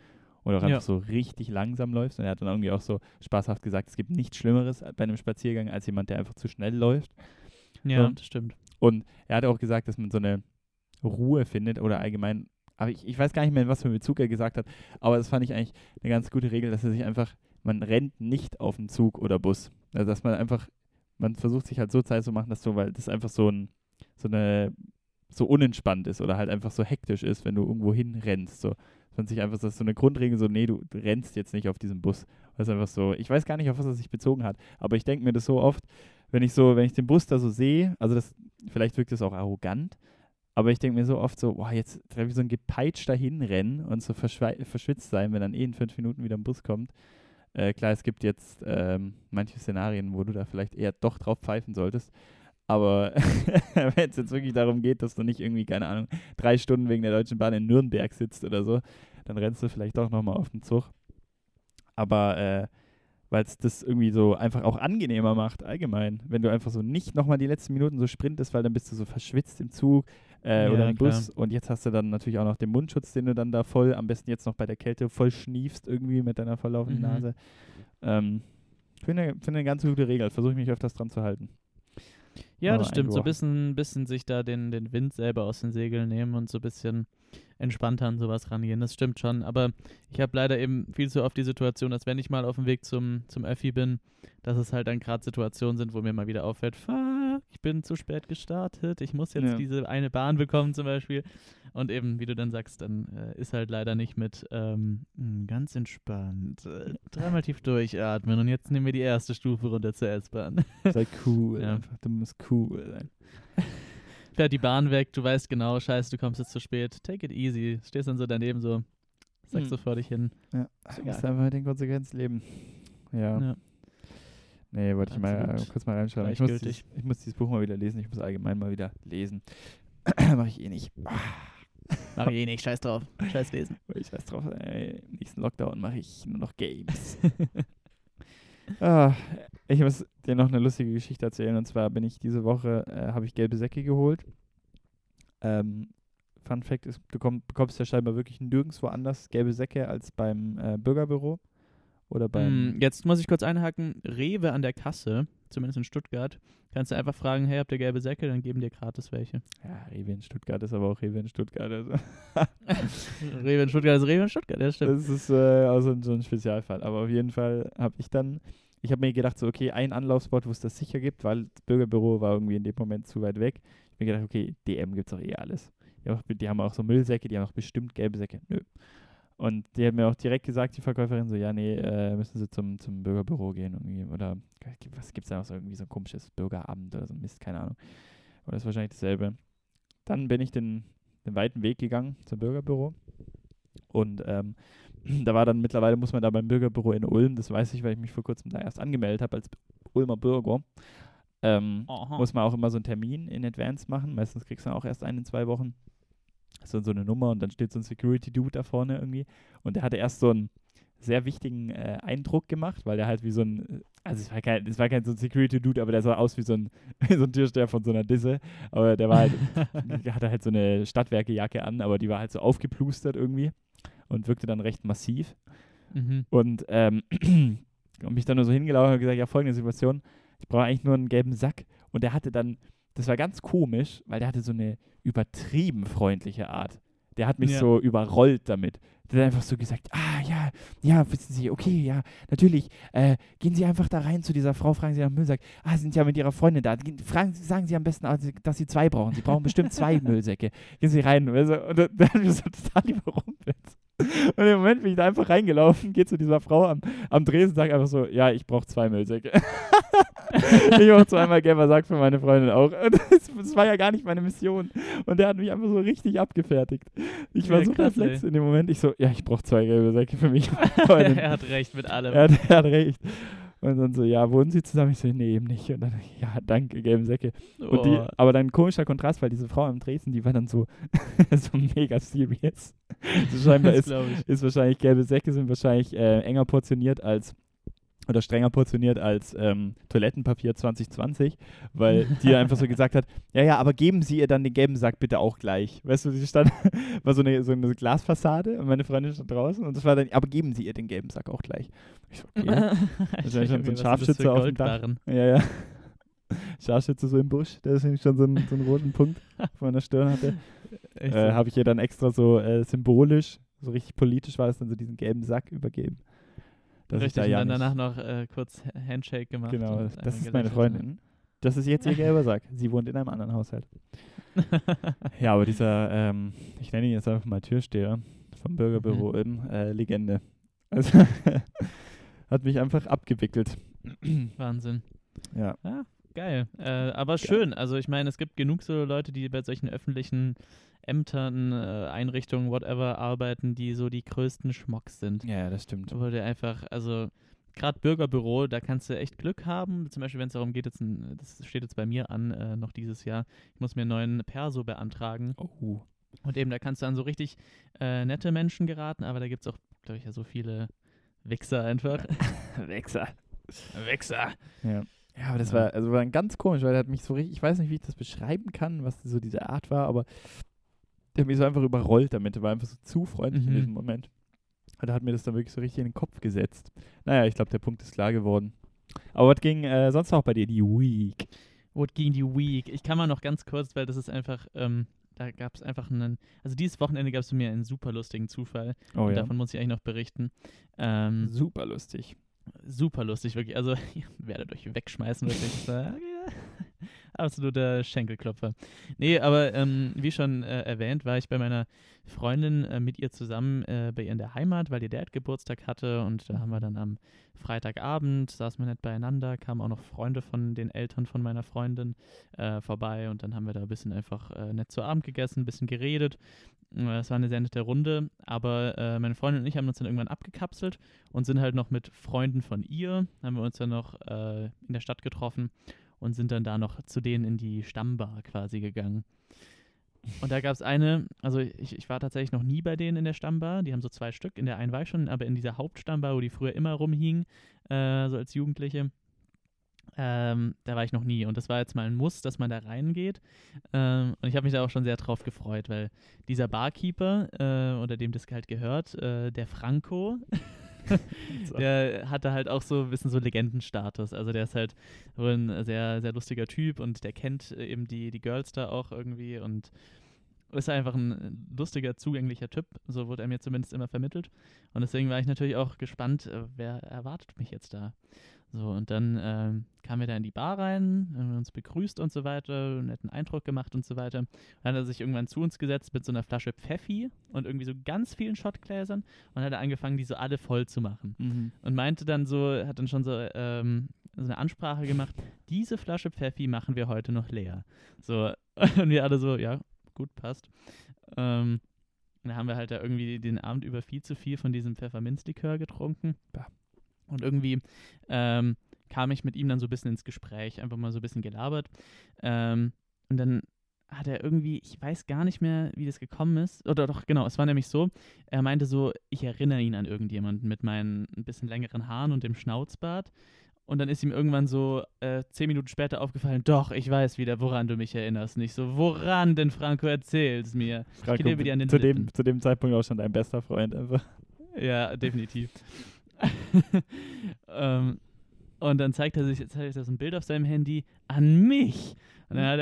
oder auch Ja. einfach so richtig langsam läufst. Und er hat dann irgendwie auch so spaßhaft gesagt, es gibt nichts Schlimmeres bei einem Spaziergang als jemand, der einfach zu schnell läuft. Ja, So. das stimmt. Und er hat auch gesagt, dass man so eine Ruhe findet oder allgemein, aber ich, ich weiß gar nicht mehr, in was für einen Bezug er gesagt hat, aber das fand ich eigentlich eine ganz gute Regel, dass er sich einfach, man rennt nicht auf den Zug oder Bus. Also dass man einfach, man versucht sich halt so Zeit zu machen, dass so, weil das einfach so ein, so eine, so unentspannt ist oder halt einfach so hektisch ist, wenn du irgendwo hinrennst. So. Man sich einfach, das ist so eine Grundregel, so, nee, du rennst jetzt nicht auf diesem Bus. Das ist einfach so, ich weiß gar nicht, auf was er sich bezogen hat, aber ich denke mir das so oft, wenn ich so, wenn ich den Bus da so sehe, also das, vielleicht wirkt das auch arrogant, aber ich denke mir so oft so, boah, jetzt treffe ich so ein gepeitschter hinrennen und so verschwitzt sein, wenn dann eh in fünf Minuten wieder ein Bus kommt. Äh, klar, es gibt jetzt ähm, manche Szenarien, wo du da vielleicht eher doch drauf pfeifen solltest. Aber *laughs* wenn es jetzt wirklich darum geht, dass du nicht irgendwie, keine Ahnung, drei Stunden wegen der Deutschen Bahn in Nürnberg sitzt oder so, dann rennst du vielleicht doch nochmal auf den Zug. Aber äh, weil es das irgendwie so einfach auch angenehmer macht, allgemein. Wenn du einfach so nicht nochmal die letzten Minuten so sprintest, weil dann bist du so verschwitzt im Zug äh, Ja, oder im klar. Bus und jetzt hast du dann natürlich auch noch den Mundschutz, den du dann da voll, am besten jetzt noch bei der Kälte voll schniefst irgendwie mit deiner volllaufenden Mhm. Nase. Ähm, ich finde, finde eine ganz gute Regel, versuche ich mich öfters dran zu halten. Ja, das stimmt. So ein bisschen, bisschen sich da den, den Wind selber aus den Segeln nehmen und so ein bisschen entspannter an sowas rangehen. Das stimmt schon. Aber ich habe leider eben viel zu oft die Situation, dass wenn ich mal auf dem Weg zum, zum Öffi bin, dass es halt dann gerade Situationen sind, wo mir mal wieder auffällt, fuck, ich bin zu spät gestartet, ich muss jetzt Ja. diese eine Bahn bekommen zum Beispiel. Und eben, wie du dann sagst, dann äh, ist halt leider nicht mit ähm, mh, ganz entspannt, äh, dreimal tief durchatmen und jetzt nehmen wir die erste Stufe runter zur S-Bahn. Sei cool, Ja. einfach. Du musst cool sein. *laughs* fährt die Bahn weg, du weißt genau, scheiße, du kommst jetzt zu spät. Take it easy. Stehst dann so daneben so, sagst Hm. so vor dich hin. Ja, Ist du musst einfach mit den Konsequenzen leben. Ja. Ja. Nee, wollte ich mal äh, kurz mal reinschauen. Ich muss, dieses, ich muss dieses Buch mal wieder lesen. Ich muss allgemein mal wieder lesen. *clears throat* Mache ich eh nicht. Mach ich eh nicht, scheiß drauf. Scheiß lesen. *laughs* Ich weiß drauf, ey, im nächsten Lockdown mache ich nur noch Games. *laughs* ah, ich muss dir noch eine lustige Geschichte erzählen. Und zwar bin ich diese Woche, äh, habe ich gelbe Säcke geholt. Ähm, Fun Fact ist, du komm, bekommst ja scheinbar wirklich nirgendwo anders gelbe Säcke als beim äh, Bürgerbüro. Oder beim. Mm, Jetzt muss ich kurz einhaken. Rewe an der Kasse, zumindest in Stuttgart, kannst du einfach fragen, hey, habt ihr gelbe Säcke? Dann geben dir gratis welche. Ja, Rewe in Stuttgart ist aber auch Rewe in Stuttgart. Also. *laughs* Rewe in Stuttgart ist Rewe in Stuttgart, ja stimmt. Das ist äh, also so ein Spezialfall. Aber auf jeden Fall habe ich dann, ich habe mir gedacht, so, okay, ein Anlaufspot, wo es das sicher gibt, weil das Bürgerbüro war irgendwie in dem Moment zu weit weg. Ich habe mir gedacht, okay, DM gibt es auch eh alles. Die, auch, die haben auch so Müllsäcke, die haben auch bestimmt gelbe Säcke. Nö. Und die hat mir auch direkt gesagt, die Verkäuferin, so, ja, nee, äh, müssen sie zum, zum Bürgerbüro gehen irgendwie. Oder was gibt es da noch so irgendwie so ein komisches Bürgeramt oder so Mist, keine Ahnung. Oder ist wahrscheinlich dasselbe. Dann bin ich den, den weiten Weg gegangen zum Bürgerbüro. Und ähm, *clears throat* da war dann mittlerweile, muss man da beim Bürgerbüro in Ulm, das weiß ich, weil ich mich vor kurzem da erst angemeldet habe als Ulmer Bürger, ähm, muss man auch immer so einen Termin in Advance machen. Meistens kriegst du dann auch erst einen in zwei Wochen. Hast dann so eine Nummer und dann steht so ein Security-Dude da vorne irgendwie. Und der hatte erst so einen sehr wichtigen äh, Eindruck gemacht, weil der halt wie so ein, also es war kein, es war kein so ein Security-Dude, aber der sah aus wie so ein, *laughs* so ein Türsteher von so einer Disse. Aber der war halt, *laughs* der hatte halt so eine Stadtwerkejacke an, aber die war halt so aufgeplustert irgendwie und wirkte dann recht massiv. Mhm. Und ähm, *clears throat* und mich dann nur so hingelaufen und gesagt, ja, folgende Situation, ich brauche eigentlich nur einen gelben Sack. Und der hatte dann, das war ganz komisch, weil der hatte so eine übertrieben freundliche Art. Der hat mich Ja. so überrollt damit. Der hat einfach so gesagt, ah ja, ja, wissen Sie, okay, ja, natürlich, äh, gehen Sie einfach da rein zu dieser Frau, fragen Sie nach Müllsack. Ah, Sie sind ja mit Ihrer Freundin da. Fragen, sagen Sie am besten, also, dass Sie zwei brauchen. Sie brauchen bestimmt zwei *laughs* Müllsäcke. Gehen Sie rein. weißt du, Und der hat mich so total überrumpelt. *laughs* Und im Moment bin ich da einfach reingelaufen, *laughs* gehe zu dieser Frau am, am Dresen, sage einfach so, ja, ich brauche zwei Müllsäcke. *laughs* ich brauche zweimal gelber Sack für meine Freundin auch. Und das, das war ja gar nicht meine Mission. Und der hat mich einfach so richtig abgefertigt. Ich war Ja, so krass, perplex ey. in dem Moment. Ich so, ja, ich brauche zwei gelbe Säcke für mich. er hat recht mit allem. er, hat, er hat recht. Und dann so, ja, wohnen Sie zusammen? Ich so, nee, eben nicht. Und dann, *laughs* ja, danke, gelben Säcke. Und die, Oh. aber dann komischer Kontrast, weil diese Frau am Dresden, die war dann so, *laughs* so mega serious. *laughs* So scheinbar ist, ist wahrscheinlich, gelbe Säcke sind wahrscheinlich äh, enger portioniert als oder strenger portioniert als ähm, Toilettenpapier 2020, weil die einfach so *laughs* gesagt hat, ja, ja, aber geben Sie ihr dann den gelben Sack bitte auch gleich. Weißt du, sie stand, *laughs* war so eine, so eine Glasfassade und meine Freundin stand draußen und das war dann, aber geben Sie ihr den gelben Sack auch gleich. Ich so, okay. *laughs* Ich ja schon so ein das Scharfschütze auf dem Dach. Ja, ja. Scharfschütze so im Busch, der ist nämlich schon so einen, so einen roten Punkt auf meiner Stirn hatte. Äh. Habe ich ihr dann extra so äh, symbolisch, so richtig politisch war das dann so diesen gelben Sack übergeben. Dass ich Richtig, da ja und dann danach noch äh, kurz Handshake gemacht. Genau, und das einmal ist meine gelächelt. Freundin. Das ist jetzt ihr gelber Sack. Sie wohnt in einem anderen Haushalt. *laughs* Ja, aber dieser, ähm, ich nenne ihn jetzt einfach mal Türsteher vom Bürgerbüro Mhm. Ulm, äh, Legende. Also *laughs* hat mich einfach abgewickelt. Wahnsinn. Ja. Geil. Äh, aber schön. Also ich meine, es gibt genug so Leute, die bei solchen öffentlichen Ämtern, äh, Einrichtungen, whatever arbeiten, die so die größten Schmocks sind. Ja, das stimmt. Wo du einfach, also gerade Bürgerbüro, da kannst du echt Glück haben. Zum Beispiel, wenn es darum geht, jetzt ein, das steht jetzt bei mir an, äh, noch dieses Jahr, ich muss mir einen neuen Perso beantragen. Oh. Und eben, da kannst du an so richtig äh, nette Menschen geraten, aber da gibt es auch, glaube ich, ja so viele, Wichser einfach. *laughs* Wichser. Wichser. Ja. Ja, aber das Ja. war, also war ganz komisch, weil er hat mich so richtig, ich weiß nicht, wie ich das beschreiben kann, was so diese Art war, aber der hat mich so einfach überrollt damit. Er war einfach so zu freundlich in Mhm. diesem Moment. Und er hat mir das dann wirklich so richtig in den Kopf gesetzt. Naja, ich glaube, der Punkt ist klar geworden. Aber was ging äh, sonst noch bei dir die Week? What gegen die Week? Ich kann mal noch ganz kurz, weil das ist einfach, ähm, da gab es einfach einen, also dieses Wochenende gab es für mich einen super lustigen Zufall. Oh und ja. davon muss ich eigentlich noch berichten. Ähm, Super lustig. Super lustig, wirklich. Also, *laughs* ihr werdet euch wegschmeißen, wirklich. *laughs* Absoluter Schenkelklopfer. Nee, aber ähm, wie schon äh, erwähnt, war ich bei meiner Freundin äh, mit ihr zusammen äh, bei ihr in der Heimat, weil ihr Dad Geburtstag hatte. Und da haben wir dann am Freitagabend, saßen wir nett beieinander, kamen auch noch Freunde von den Eltern von meiner Freundin äh, vorbei. Und dann haben wir da ein bisschen einfach äh, nett zu Abend gegessen, ein bisschen geredet. Äh, Es war eine sehr nette Runde, aber meine Freundin und ich haben uns dann irgendwann abgekapselt und sind halt noch mit Freunden von ihr, haben wir uns dann noch in der Stadt getroffen und sind dann da noch zu denen in die Stammbar quasi gegangen. Und da gab es eine, also ich, ich war tatsächlich noch nie bei denen in der Stammbar, die haben so zwei Stück, in der einen war ich schon, aber in dieser Hauptstammbar, wo die früher immer rumhingen, äh, so als Jugendliche, ähm, da war ich noch nie. Und das war jetzt mal ein Muss, dass man da reingeht. Ähm, und ich habe mich da auch schon sehr drauf gefreut, weil dieser Barkeeper, äh, oder dem das halt gehört, äh, der Franco. *laughs* *laughs* der hatte halt auch so ein bisschen so Legendenstatus. Also der ist halt wohl ein sehr, sehr lustiger Typ und der kennt äh, eben die, die Girls da auch irgendwie und ist einfach ein lustiger, zugänglicher Typ. So wurde er mir zumindest immer vermittelt. Und deswegen war ich natürlich auch gespannt, äh, wer erwartet mich jetzt da. So, und dann ähm, kamen wir da in die Bar rein, haben uns begrüßt und so weiter, einen netten Eindruck gemacht und so weiter. Und dann hat er sich irgendwann zu uns gesetzt mit so einer Flasche Pfeffi und irgendwie so ganz vielen Shotgläsern und hat angefangen, die so alle voll zu machen Mhm. und meinte dann so, hat dann schon so, ähm, so eine Ansprache gemacht, diese Flasche Pfeffi machen wir heute noch leer. So, *laughs* und wir alle so, ja, gut, passt. Ähm, dann haben wir halt da irgendwie den Abend über viel zu viel von diesem Pfefferminzlikör getrunken. Bah. Und irgendwie ähm, kam ich mit ihm dann so ein bisschen ins Gespräch, einfach mal so ein bisschen gelabert. Ähm, und dann hat er irgendwie, ich weiß gar nicht mehr, wie das gekommen ist. Oder doch, genau, es war nämlich so, er meinte so, ich erinnere ihn an irgendjemanden mit meinen ein bisschen längeren Haaren und dem Schnauzbart. Und dann ist ihm irgendwann so äh, zehn Minuten später aufgefallen, doch, ich weiß wieder, woran du mich erinnerst. Nicht so, woran denn, Franco, erzähl's mir. Franco, dir wieder an den zu, Lippen. dem, zu dem Zeitpunkt auch schon dein bester Freund einfach. Ja, definitiv. *laughs* ähm, und dann zeigt er sich, zeigt er so ein Bild auf seinem Handy an mich. Und dann hat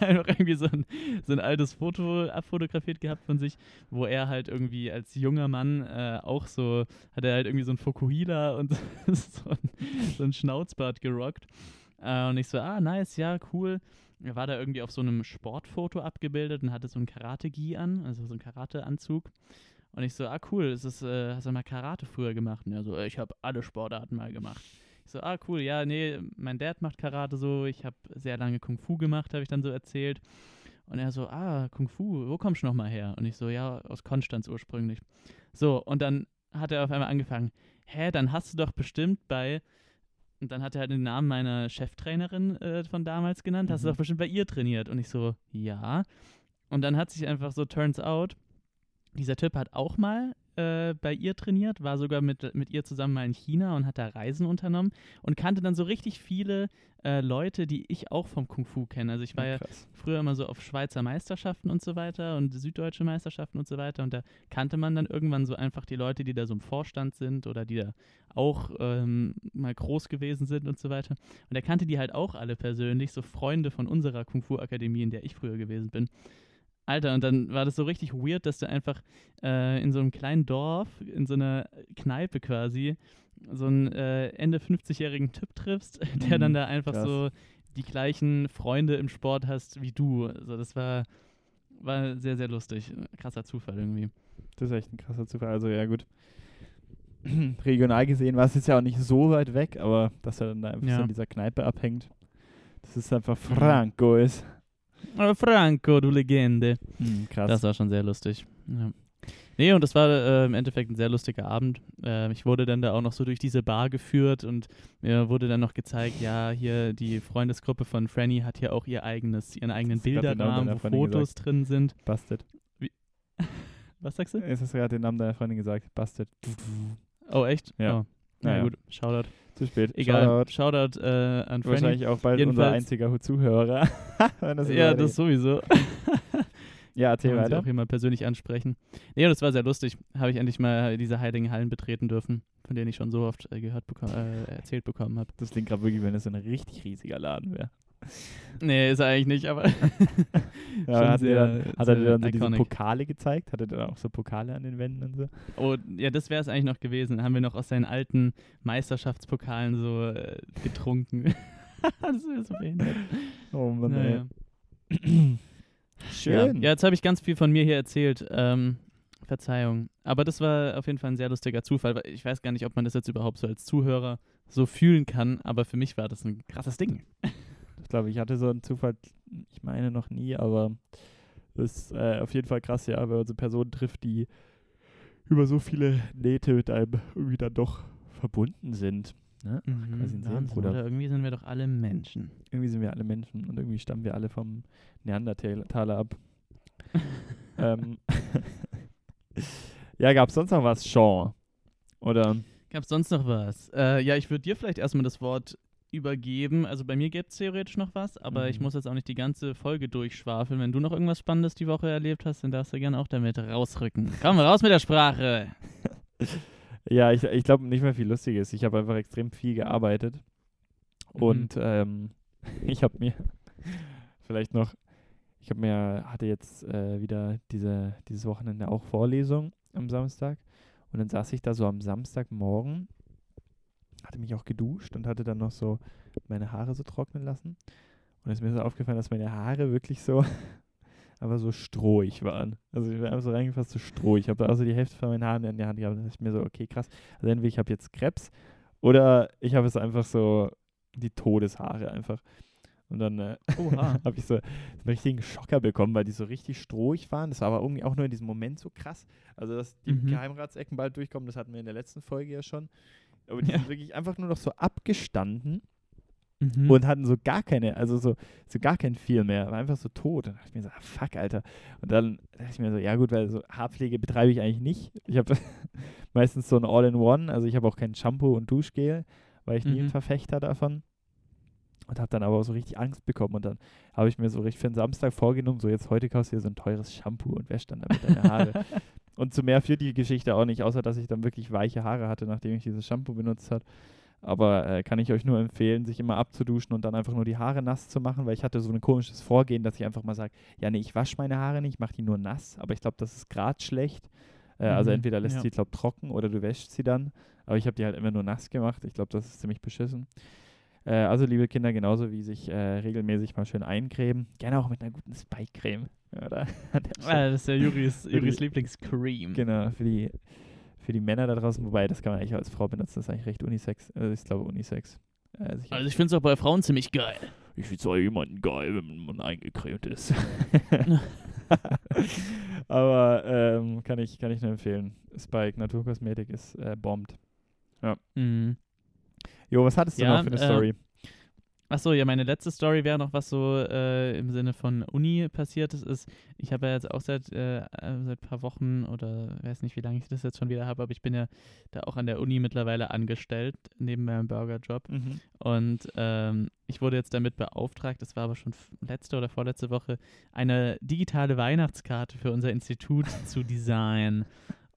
er *laughs* einfach irgendwie so ein, so ein altes Foto abfotografiert gehabt von sich, wo er halt irgendwie als junger Mann äh, auch so, hat er halt irgendwie so ein Fokuhila und *laughs* so ein, so ein Schnauzbart gerockt. Äh, und ich so, ah, nice, ja, cool. Er war da irgendwie auf so einem Sportfoto abgebildet und hatte so einen Karate-Gi an, also so einen Karate-Anzug. Und ich so, ah, cool, ist das, äh, hast du mal Karate früher gemacht? Und er so, ich habe alle Sportarten mal gemacht. Ich so, ah, cool, ja, nee, mein Dad macht Karate so, ich habe sehr lange Kung Fu gemacht, habe ich dann so erzählt. Und er so, ah, Kung Fu, wo kommst du nochmal her? Und ich so, ja, aus Konstanz ursprünglich. So, und dann hat er auf einmal angefangen, hä, dann hast du doch bestimmt bei, und dann hat er halt den Namen meiner Cheftrainerin äh, von damals genannt, hast du Mhm. doch bestimmt bei ihr trainiert. Und ich so, ja. Und dann hat sich einfach so, turns out, dieser Typ hat auch mal äh, bei ihr trainiert, war sogar mit, mit ihr zusammen mal in China und hat da Reisen unternommen und kannte dann so richtig viele äh, Leute, die ich auch vom Kung Fu kenne. Also ich war ja krass. früher immer so auf Schweizer Meisterschaften und so weiter und süddeutsche Meisterschaften und so weiter. Und da kannte man dann irgendwann so einfach die Leute, die da so im Vorstand sind oder die da auch ähm, mal groß gewesen sind und so weiter. Und er kannte die halt auch alle persönlich, so Freunde von unserer Kung Fu Akademie, in der ich früher gewesen bin. Alter, und dann war das so richtig weird, dass du einfach äh, in so einem kleinen Dorf, in so einer Kneipe quasi, so einen äh, Ende 50-jährigen Typ triffst, *laughs* der dann Mhm, da einfach krass. so die gleichen Freunde im Sport hast wie du. Also das war, war sehr, sehr lustig. Krasser Zufall irgendwie. Das ist echt ein krasser Zufall. Also ja gut. *clears throat* Regional gesehen war es jetzt ja auch nicht so weit weg, aber dass er dann da einfach Ja. so in dieser Kneipe abhängt. Das ist einfach Franco ist. Aber Franco, du Legende. Hm, krass. Das war schon sehr lustig. Ja. Nee, und das war äh, im Endeffekt ein sehr lustiger Abend. Äh, ich wurde dann da auch noch so durch diese Bar geführt und mir wurde dann noch gezeigt, ja, hier die Freundesgruppe von Franny hat hier auch ihr eigenes, ihren eigenen Hast du grad den Namen Bilderrahmen, deiner wo Freundin Fotos drin sind. Busted. *laughs* Was sagst du? Hast du gerade den Namen deiner Freundin gesagt. Busted. Oh, echt? Ja. Oh. Na Naja. gut, Shoutout. Zu spät. Egal, Shoutout. Shoutout, äh, an Franny. Wahrscheinlich auch bald unser Jedenfalls- einziger Zuhörer. *laughs* Das Ja, das sowieso. *laughs* *laughs* ja, erzähl Kann weiter. auch immer persönlich ansprechen. Nee, und das war sehr lustig. Habe ich endlich mal diese heiligen Hallen betreten dürfen, von denen ich schon so oft äh, gehört äh, erzählt bekommen habe. Das klingt gerade wirklich, wenn es so ein richtig riesiger Laden wäre. *laughs* Nee, ist er eigentlich nicht, aber. *laughs* *laughs* Ja, Schon hat, er sehr- dann, hat er dir dann so diese. Pokale gezeigt? Hat er dann auch so Pokale an den Wänden und so? Oh, ja, das wäre es eigentlich noch gewesen. Haben wir noch aus seinen alten Meisterschaftspokalen so äh, getrunken. das wäre so behindert. Oh Mann, Naja. ey. *clears throat* Ja. Schön. ja, jetzt habe ich ganz viel von mir hier erzählt. Ähm, Verzeihung. Aber das war auf jeden Fall ein sehr lustiger Zufall. weil Ich weiß gar nicht, ob man das jetzt überhaupt so als Zuhörer so fühlen kann, aber für mich war das ein krasses Ding. Ich glaube, ich hatte so einen Zufall, ich meine noch nie, aber das ist äh, auf jeden Fall krass, ja, wenn man so Personen trifft, die über so viele Nähte mit einem irgendwie dann doch verbunden sind. Ne? Quasi ein oder? Irgendwie sind wir doch alle Menschen. Irgendwie sind wir alle Menschen und irgendwie stammen wir alle vom Neandertaler ab. *laughs* ähm, *laughs* ja, gab es sonst noch was, Sean? Oder? Gab es sonst noch was? Äh, ja, ich würde dir vielleicht erstmal das Wort übergeben. Also bei mir gibt es theoretisch noch was, aber ich Mhm. muss jetzt auch nicht die ganze Folge durchschwafeln. Wenn du noch irgendwas Spannendes die Woche erlebt hast, dann darfst du gerne auch damit rausrücken. Komm, raus mit der Sprache! *laughs* Ja, ich, ich glaube nicht mehr viel Lustiges. Ich habe einfach extrem viel gearbeitet. Mhm. Und ähm, *laughs* ich habe mir *laughs* vielleicht noch, ich habe mir, hatte jetzt äh, wieder diese, dieses Wochenende auch Vorlesung am Samstag. Und dann saß ich da so am Samstagmorgen, hatte mich auch geduscht und hatte dann noch so meine Haare so trocknen lassen. Und es ist mir so aufgefallen, dass meine Haare wirklich so, *laughs* aber so strohig waren. Also ich bin einfach so reingefasst, so strohig. Ich habe da auch so die Hälfte von meinen Haaren in der Hand gehabt. Dann dachte ich mir so, okay, krass. Also entweder ich habe jetzt Krebs oder ich habe es einfach so die Todeshaare einfach. Und dann äh, *laughs* habe ich so einen richtigen Schocker bekommen, weil die so richtig strohig waren. Das war aber irgendwie auch nur in diesem Moment so krass. Also, dass die Mhm. Geheimratsecken bald durchkommen, das hatten wir in der letzten Folge ja schon. Aber die Ja. sind wirklich einfach nur noch so abgestanden Mhm. und hatten so gar keine, also so, so gar kein Feel mehr. War einfach so tot. Und dachte ich mir so, ah, fuck, Alter. Und dann dachte ich mir so, ja gut, weil so Haarpflege betreibe ich eigentlich nicht. Ich habe *laughs* meistens so ein All-in-One, also ich habe auch kein Shampoo und Duschgel, weil ich nie ein Mhm. Verfechter davon. Und habe dann aber auch so richtig Angst bekommen. Und dann habe ich mir so richtig für den Samstag vorgenommen, so jetzt heute kaufst du dir so ein teures Shampoo und wäsch dann damit deine Haare. *laughs* und zu mehr führt die Geschichte auch nicht, außer dass ich dann wirklich weiche Haare hatte, nachdem ich dieses Shampoo benutzt habe. Aber äh, kann ich euch nur empfehlen, sich immer abzuduschen und dann einfach nur die Haare nass zu machen, weil ich hatte so ein komisches Vorgehen, dass ich einfach mal sage, ja nee, ich wasche meine Haare nicht, ich mache die nur nass, aber ich glaube, das ist gerade schlecht. Äh, Also Mhm, entweder lässt ja. sie, glaube trocken oder du wäschst sie dann. Aber ich habe die halt immer nur nass gemacht. Ich glaube, das ist ziemlich beschissen. Äh, also liebe Kinder, genauso wie sich äh, regelmäßig mal schön eincremen. Gerne auch mit einer guten Spike-Creme. Oder? *laughs* Ah, das ist ja Juris, Juris Lieblingscream. Genau, für die, für die Männer da draußen, wobei das kann man eigentlich als Frau benutzen, das ist eigentlich recht unisex. Also ich glaube unisex. Äh, Also ich, Also ich finde es auch bei Frauen ziemlich geil. ich finde es auch jemanden geil, wenn man eingecremt ist. *laughs* Aber ähm, kann, ich, kann ich nur empfehlen. Spike Naturkosmetik ist äh, bombt. Mhm. Jo, was hattest du Ja, noch für eine äh, Story? Achso, ja, meine letzte Story wäre noch, was so äh, im Sinne von Uni passiert ist, ist, ich habe ja jetzt auch seit, äh, äh, seit paar Wochen oder weiß nicht, wie lange ich das jetzt schon wieder habe, aber ich bin ja da auch an der Uni mittlerweile angestellt, neben meinem Burgerjob. Mhm. Und ähm, ich wurde jetzt damit beauftragt, das war aber schon letzte oder vorletzte Woche, eine digitale Weihnachtskarte für unser Institut zu designen.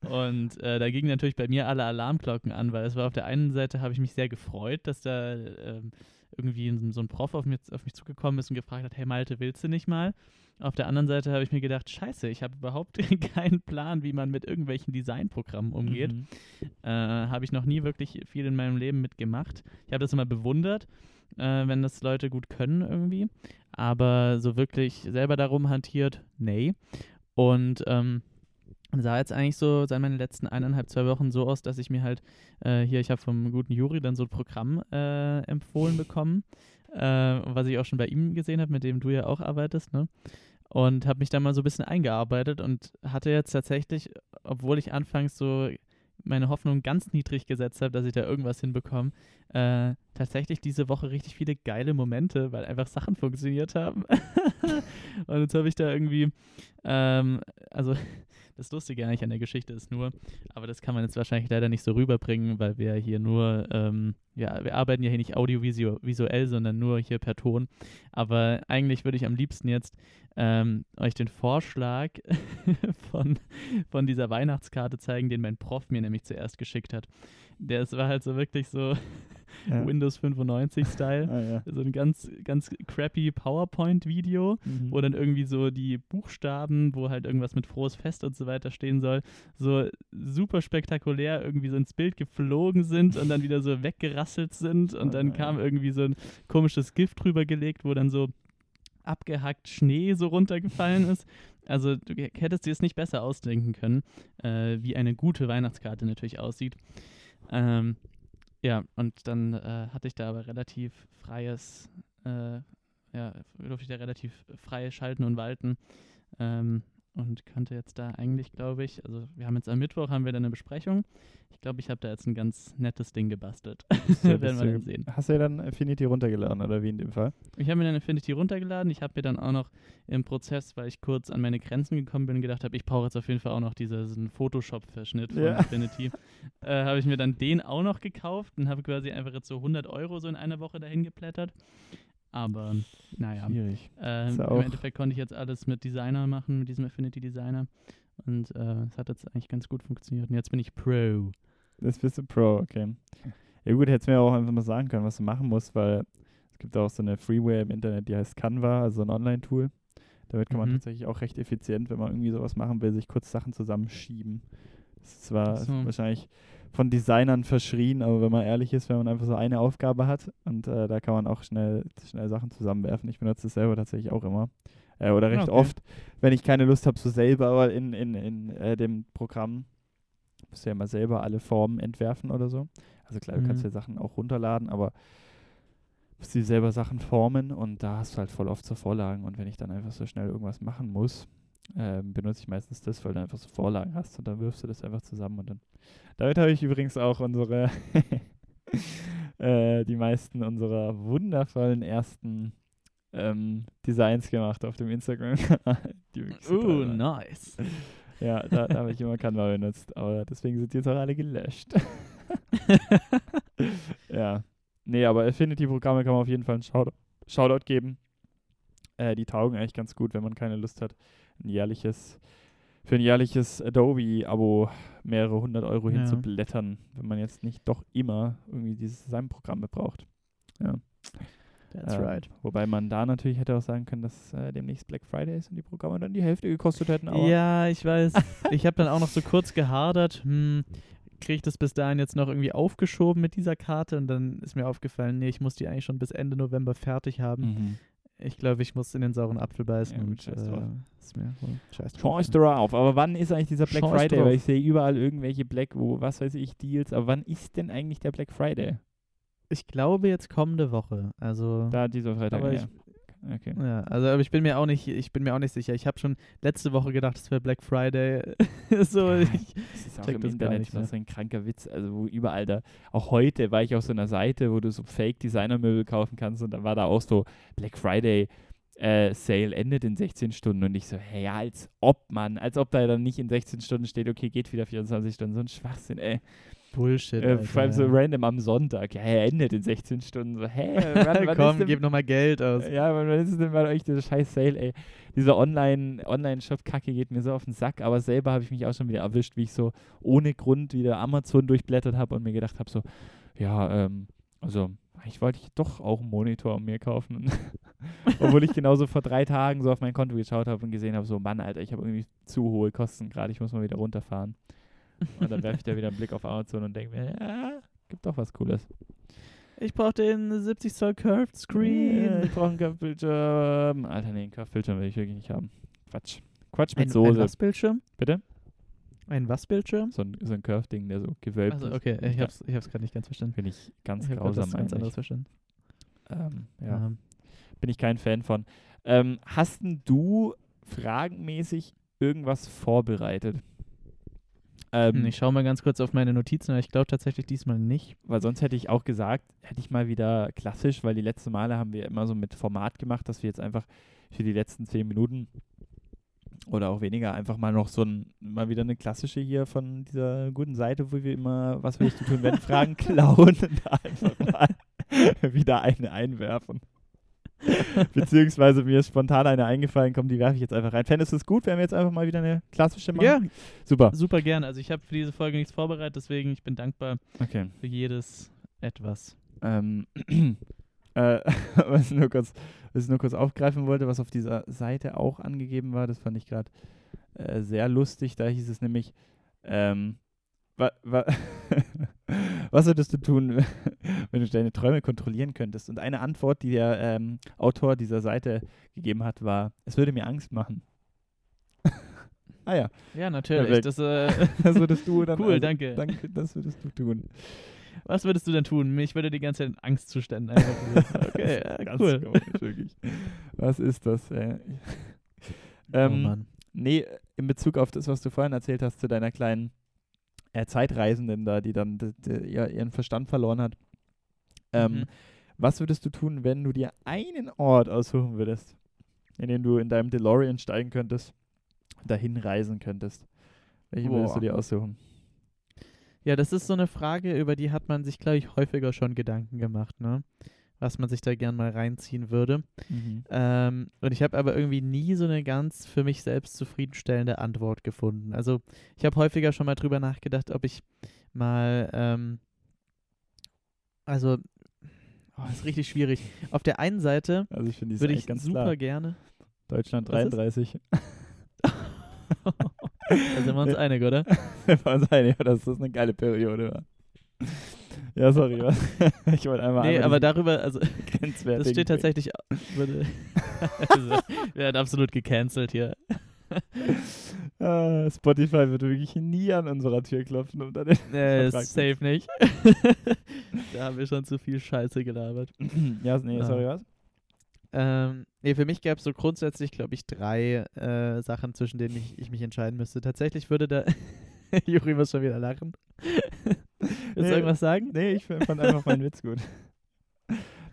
Und äh, da gingen natürlich bei mir alle Alarmglocken an, weil es war auf der einen Seite, habe ich mich sehr gefreut, dass da ähm, irgendwie so ein Prof auf mich, auf mich zugekommen ist und gefragt hat, hey Malte, willst du nicht mal? Auf der anderen Seite habe ich mir gedacht, scheiße, ich habe überhaupt *laughs* keinen Plan, wie man mit irgendwelchen Designprogrammen umgeht. Mhm. Äh, habe ich noch nie wirklich viel in meinem Leben mitgemacht. Ich habe das immer bewundert, äh, wenn das Leute gut können irgendwie. Aber so wirklich selber darum hantiert, nee. Und ähm, sah jetzt eigentlich so seit meinen letzten eineinhalb, zwei Wochen so aus, dass ich mir halt äh, hier, ich habe vom guten Juri dann so ein Programm äh, empfohlen bekommen, äh, was ich auch schon bei ihm gesehen habe, mit dem du ja auch arbeitest, ne? Und habe mich da mal so ein bisschen eingearbeitet und hatte jetzt tatsächlich, obwohl ich anfangs so meine Hoffnung ganz niedrig gesetzt habe, dass ich da irgendwas hinbekomme, äh, tatsächlich diese Woche richtig viele geile Momente, weil einfach Sachen funktioniert haben. *laughs* und jetzt habe ich da irgendwie, ähm, also das Lustige eigentlich an der Geschichte ist nur, aber das kann man jetzt wahrscheinlich leider nicht so rüberbringen, weil wir hier nur, ähm, ja, wir arbeiten ja hier nicht audiovisuell, sondern nur hier per Ton. Aber eigentlich würde ich am liebsten jetzt ähm, euch den Vorschlag *laughs* von, von dieser Weihnachtskarte zeigen, den mein Prof mir nämlich zuerst geschickt hat. Der war halt so wirklich so *laughs* Ja. Windows 95-Style. Ah, ja. So ein ganz, ganz crappy PowerPoint-Video, Mhm. wo dann irgendwie so die Buchstaben, wo halt irgendwas mit frohes Fest und so weiter stehen soll, so super spektakulär irgendwie so ins Bild geflogen sind und dann wieder so *laughs* weggerasselt sind und Oh dann kam irgendwie so ein komisches Gift drüber gelegt, wo dann so abgehackt Schnee so runtergefallen ist. Also du hättest dir es nicht besser ausdenken können, äh, wie eine gute Weihnachtskarte natürlich aussieht. Ähm, ja, und dann äh, hatte ich da aber relativ freies, äh, ja, durfte ich da relativ frei schalten und walten. Ähm, und konnte jetzt da eigentlich, glaube ich, also wir haben jetzt am Mittwoch haben wir dann eine Besprechung. Ich glaube, ich habe da jetzt ein ganz nettes Ding gebastelt. *laughs* Ja, Werden wir dann sehen. Hast du ja dann Affinity runtergeladen oder wie in dem Fall? Ich habe mir dann Affinity runtergeladen. Ich habe mir dann auch noch im Prozess, weil ich kurz an meine Grenzen gekommen bin, gedacht habe, ich brauche jetzt auf jeden Fall auch noch diesen Photoshop-Verschnitt von Ja. Affinity. *laughs* äh, habe ich mir dann den auch noch gekauft und habe quasi einfach jetzt so 100 Euro so in einer Woche dahin geplättert. Aber naja, Schwierig. ja im Endeffekt konnte ich jetzt alles mit Designer machen, mit diesem Affinity Designer. Und äh, es hat jetzt eigentlich ganz gut funktioniert. Und jetzt bin ich Pro. Das bist du Pro, okay. Ja gut, hättest mir auch einfach mal sagen können, was du machen musst, weil es gibt auch so eine Freeware im Internet, die heißt Canva, also ein Online-Tool. Damit kann man Mhm. tatsächlich auch recht effizient, wenn man irgendwie sowas machen will, sich kurz Sachen zusammenschieben. Das ist zwar so. wahrscheinlich von Designern verschrien, aber wenn man ehrlich ist, wenn man einfach so eine Aufgabe hat und äh, da kann man auch schnell, schnell Sachen zusammenwerfen. Ich benutze das selber tatsächlich auch immer. Äh, oder recht Okay. oft, wenn ich keine Lust habe, so selber in, in, in äh, dem Programm musst du ja mal selber alle Formen entwerfen oder so. Also klar, du kannst Mhm. ja Sachen auch runterladen, aber musst du selber Sachen formen und da hast du halt voll oft so Vorlagen und wenn ich dann einfach so schnell irgendwas machen muss, ähm, benutze ich meistens das, weil du einfach so Vorlagen hast und dann wirfst du das einfach zusammen und dann. Damit habe ich übrigens auch unsere *laughs* äh, die meisten unserer wundervollen ersten ähm, Designs gemacht auf dem Instagram-Kanal. *laughs* Uh, nice. Ja, da, da habe ich immer Canva benutzt, aber deswegen sind die jetzt auch alle gelöscht. *laughs* ja. Nee, aber Affinity-Programme kann man auf jeden Fall einen Shoutout, Shoutout geben. Äh, die taugen eigentlich ganz gut, wenn man keine Lust hat, ein jährliches, für ein jährliches Adobe-Abo mehrere hundert Euro Ja. hinzublättern, wenn man jetzt nicht doch immer irgendwie dieses Designprogramm braucht. Ja. That's Ähm, right. Wobei man da natürlich hätte auch sagen können, dass äh, demnächst Black Friday ist und die Programme dann die Hälfte gekostet hätten. Ja, ich weiß. *laughs* ich habe dann auch noch so kurz gehadert, hm, kriege ich das bis dahin jetzt noch irgendwie aufgeschoben mit dieser Karte und dann ist mir aufgefallen, nee, ich muss die eigentlich schon bis Ende November fertig haben. Mhm. Ich glaube, ich muss in den sauren Apfel beißen Ja, und scheiß drauf. äh, ist mir wohl scheiß drauf. Drauf. Aber wann ist eigentlich dieser Black Scheiß Friday? drauf. Weil ich sehe überall irgendwelche Black, wo, was weiß ich, Deals. Aber wann ist denn eigentlich der Black Friday? Ich glaube jetzt kommende Woche. Also Da dieser Freitag. Aber ja. ich- okay. ja, also aber ich bin mir auch nicht, ich bin mir auch nicht sicher. Ich habe schon letzte Woche gedacht, es wäre Black Friday. *laughs* so, Ja, ich, Das ist auch im Internet mehr. so ein kranker Witz. Also wo überall da, auch heute war ich auf so einer Seite, wo du so Fake-Designer-Möbel kaufen kannst und da war da auch so Black Friday äh, Sale endet in 16 Stunden und ich so, hey, ja, als ob man, als ob da dann nicht in 16 Stunden steht, okay, geht wieder 24 Stunden. So ein Schwachsinn, ey. Bullshit. Äh, vor allem so random am Sonntag. Ja, er endet in 16 Stunden. So, hä? *laughs* Wann, wann Komm, denn, gib nochmal Geld aus. Ja, wann wann ist es denn bei euch dieser scheiß Sale, ey? Diese Online- Online-Shop-Kacke geht mir so auf den Sack, aber selber habe ich mich auch schon wieder erwischt, wie ich so ohne Grund wieder Amazon durchblättert habe und mir gedacht habe, so, ja, ähm, also, ich wollte ich doch auch einen Monitor mir kaufen. *laughs* Obwohl ich genauso vor drei Tagen so auf mein Konto geschaut habe und gesehen habe, so, Mann, Alter, ich habe irgendwie zu hohe Kosten gerade, ich muss mal wieder runterfahren. Und dann werfe ich da wieder einen Blick auf Amazon und denke mir, ja, gibt doch was Cooles. Ich brauche den 70 Zoll Curved Ja, Screen. ich brauche einen Curve-Bildschirm. Alter, nee, einen Curve-Bildschirm will ich wirklich nicht haben. Quatsch. Quatsch mit Ein, ein Soße. was Bildschirm? Bitte? Ein was Bildschirm? So ein, so ein Curve-Ding, der so gewölbt Also ist. okay, ich hab's, ich hab's gerade nicht ganz verstanden. Finde ich ganz ich grausam was ganz anderes verstanden. Ähm, ja, Ähm, bin ich kein Fan von. Ähm, hast denn du fragenmäßig irgendwas vorbereitet? Ähm, Hm, ich schaue mal ganz kurz auf meine Notizen, aber ich glaube tatsächlich diesmal nicht. Weil sonst hätte ich auch gesagt, hätte ich mal wieder klassisch, weil die letzten Male haben wir immer so mit Format gemacht, dass wir jetzt einfach für die letzten zehn Minuten Oder auch weniger, einfach mal noch so ein, mal wieder eine klassische hier von dieser guten Seite, wo wir immer, was willst du tun, wenn *laughs* Fragen klauen und *laughs* da einfach mal wieder eine einwerfen. *laughs* Beziehungsweise mir ist spontan eine eingefallen, komm, die werfe ich jetzt einfach rein. Fändest du es gut, wenn wir jetzt einfach mal wieder eine klassische machen? Ja, Super. super gerne. Also ich habe für diese Folge nichts vorbereitet, deswegen ich bin dankbar Okay. für jedes etwas. Ähm, *clears throat* äh, *laughs* was, ich nur kurz, was ich nur kurz aufgreifen wollte, was auf dieser Seite auch angegeben war, das fand ich gerade äh, sehr lustig. Da hieß es nämlich, ähm, wa, wa *laughs* was würdest du tun, *laughs* wenn du deine Träume kontrollieren könntest? Und eine Antwort, die der ähm, Autor dieser Seite gegeben hat, war, es würde mir Angst machen. *laughs* ah ja, Ja, natürlich. Das, äh, *laughs* das würdest du dann. Cool, also, danke. Danke, das würdest du tun. was würdest du denn tun? Mich würde die ganze Zeit in Angstzuständen einfach versetzen. Okay, ja, Ganz cool. komisch, wirklich. Was ist das? Ey? oh Ähm, Mann. Nee, in Bezug auf das, was du vorhin erzählt hast, zu deiner kleinen äh, Zeitreisenden da, die dann d- d- ihr- ihren Verstand verloren hat. Ähm, Mhm. Was würdest du tun, wenn du dir einen Ort aussuchen würdest, in den du in deinem DeLorean steigen könntest und dahin reisen könntest? Welchen würdest du dir aussuchen? Ja, das ist so eine Frage, über die hat man sich, glaube ich, häufiger schon Gedanken gemacht, ne? Was man sich da gern mal reinziehen würde. Ähm, und ich habe aber irgendwie nie so eine ganz für mich selbst zufriedenstellende Antwort gefunden. Also ich habe häufiger schon mal drüber nachgedacht, ob ich mal, ähm, also, oh, ist richtig schwierig. Auf der einen Seite Also ich würde ich ganz super klar. gerne. Deutschland Was ist? 33. *laughs* da sind wir uns einig, oder? *laughs* war uns einig, dass das eine geile Periode war. Ja, sorry, was? *laughs* ich wollte einmal Nee, aber darüber, also *laughs* das steht tatsächlich, würde, *laughs* also, wir werden absolut gecancelt hier. Ah, Spotify wird wirklich nie an unserer Tür klopfen. Um dann den Vertrag safe nicht. da haben wir schon zu viel Scheiße gelabert. *clears throat* ja, nee, Ah. sorry, was? Ähm, nee, für mich gäbe es so grundsätzlich, glaube ich, drei äh, Sachen, zwischen denen ich, ich mich entscheiden müsste. Tatsächlich würde da. Juri muss schon wieder lachen. Willst du Nee, irgendwas sagen? Nee, ich fand einfach meinen Witz gut. *laughs*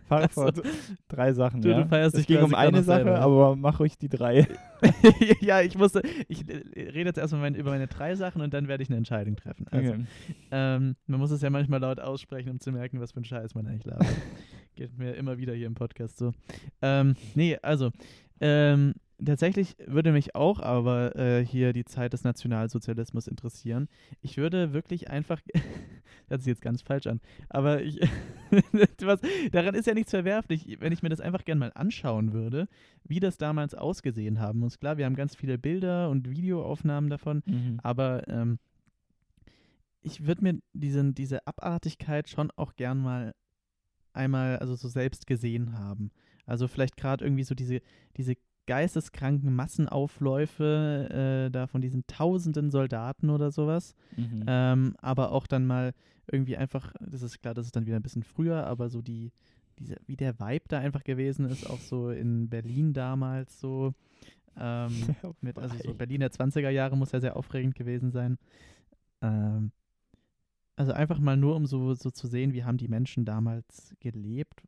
Fahr Ach so. fort. Drei Sachen, Du- ja. du feierst es dich ging um eine Sache, selber. aber mach ruhig die drei. *laughs* ja, ich musste. Ich äh, rede jetzt erstmal über meine drei Sachen und dann werde ich eine Entscheidung treffen. Also, Okay. ähm, man muss es ja manchmal laut aussprechen, um zu merken, was für ein Scheiß man eigentlich labert. *laughs* Geht mir immer wieder hier im Podcast so. Ähm, nee, also, ähm, tatsächlich würde mich auch aber äh, hier die Zeit des Nationalsozialismus interessieren. Ich würde wirklich einfach, hört sich jetzt ganz falsch an, aber ich, *laughs* was, daran ist ja nichts verwerflich, wenn ich mir das einfach gerne mal anschauen würde, wie das damals ausgesehen haben muss. Klar, wir haben ganz viele Bilder und Videoaufnahmen davon, Mhm. aber ähm, ich würde mir diesen, diese Abartigkeit schon auch gern mal einmal, also so selbst gesehen haben. Also vielleicht gerade irgendwie so diese, diese geisteskranken Massenaufläufe äh, da von diesen tausenden Soldaten oder sowas. Mhm. Ähm, aber auch dann mal irgendwie einfach, das ist klar, das ist dann wieder ein bisschen früher, aber so die, diese, wie der Vibe da einfach gewesen ist, auch so in Berlin damals so. Ähm, *laughs* mit, also so Berlin der 20er Jahre muss ja sehr aufregend gewesen sein. Ähm, also einfach mal nur, um so, so zu sehen, wie haben die Menschen damals gelebt.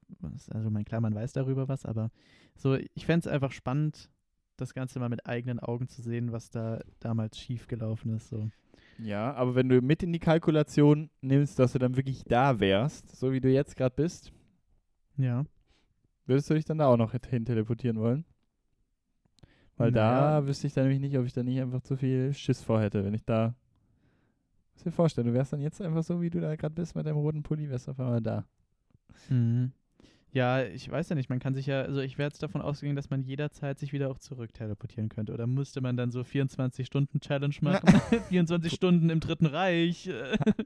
Also mein klar, man weiß darüber was, aber so, ich fände es einfach spannend, das Ganze mal mit eigenen Augen zu sehen, was da damals schiefgelaufen ist. So. Ja, aber wenn du mit in die Kalkulation nimmst, dass du dann wirklich da wärst, so wie du jetzt gerade bist, Ja. würdest du dich dann da auch noch hin teleportieren wollen? Weil Naja. da wüsste ich dann nämlich nicht, ob ich da nicht einfach zu viel Schiss vor hätte, wenn ich da. Muss dir vorstellen, du wärst dann jetzt einfach so, wie du da gerade bist mit deinem roten Pulli, wärst auf einmal da. Mhm. Ja, ich weiß ja nicht, man kann sich ja, also ich wäre jetzt davon ausgegangen, dass man jederzeit sich wieder auch zurück teleportieren könnte. Oder müsste man dann so 24-Stunden-Challenge machen? *laughs* 24 Stunden im Dritten Reich.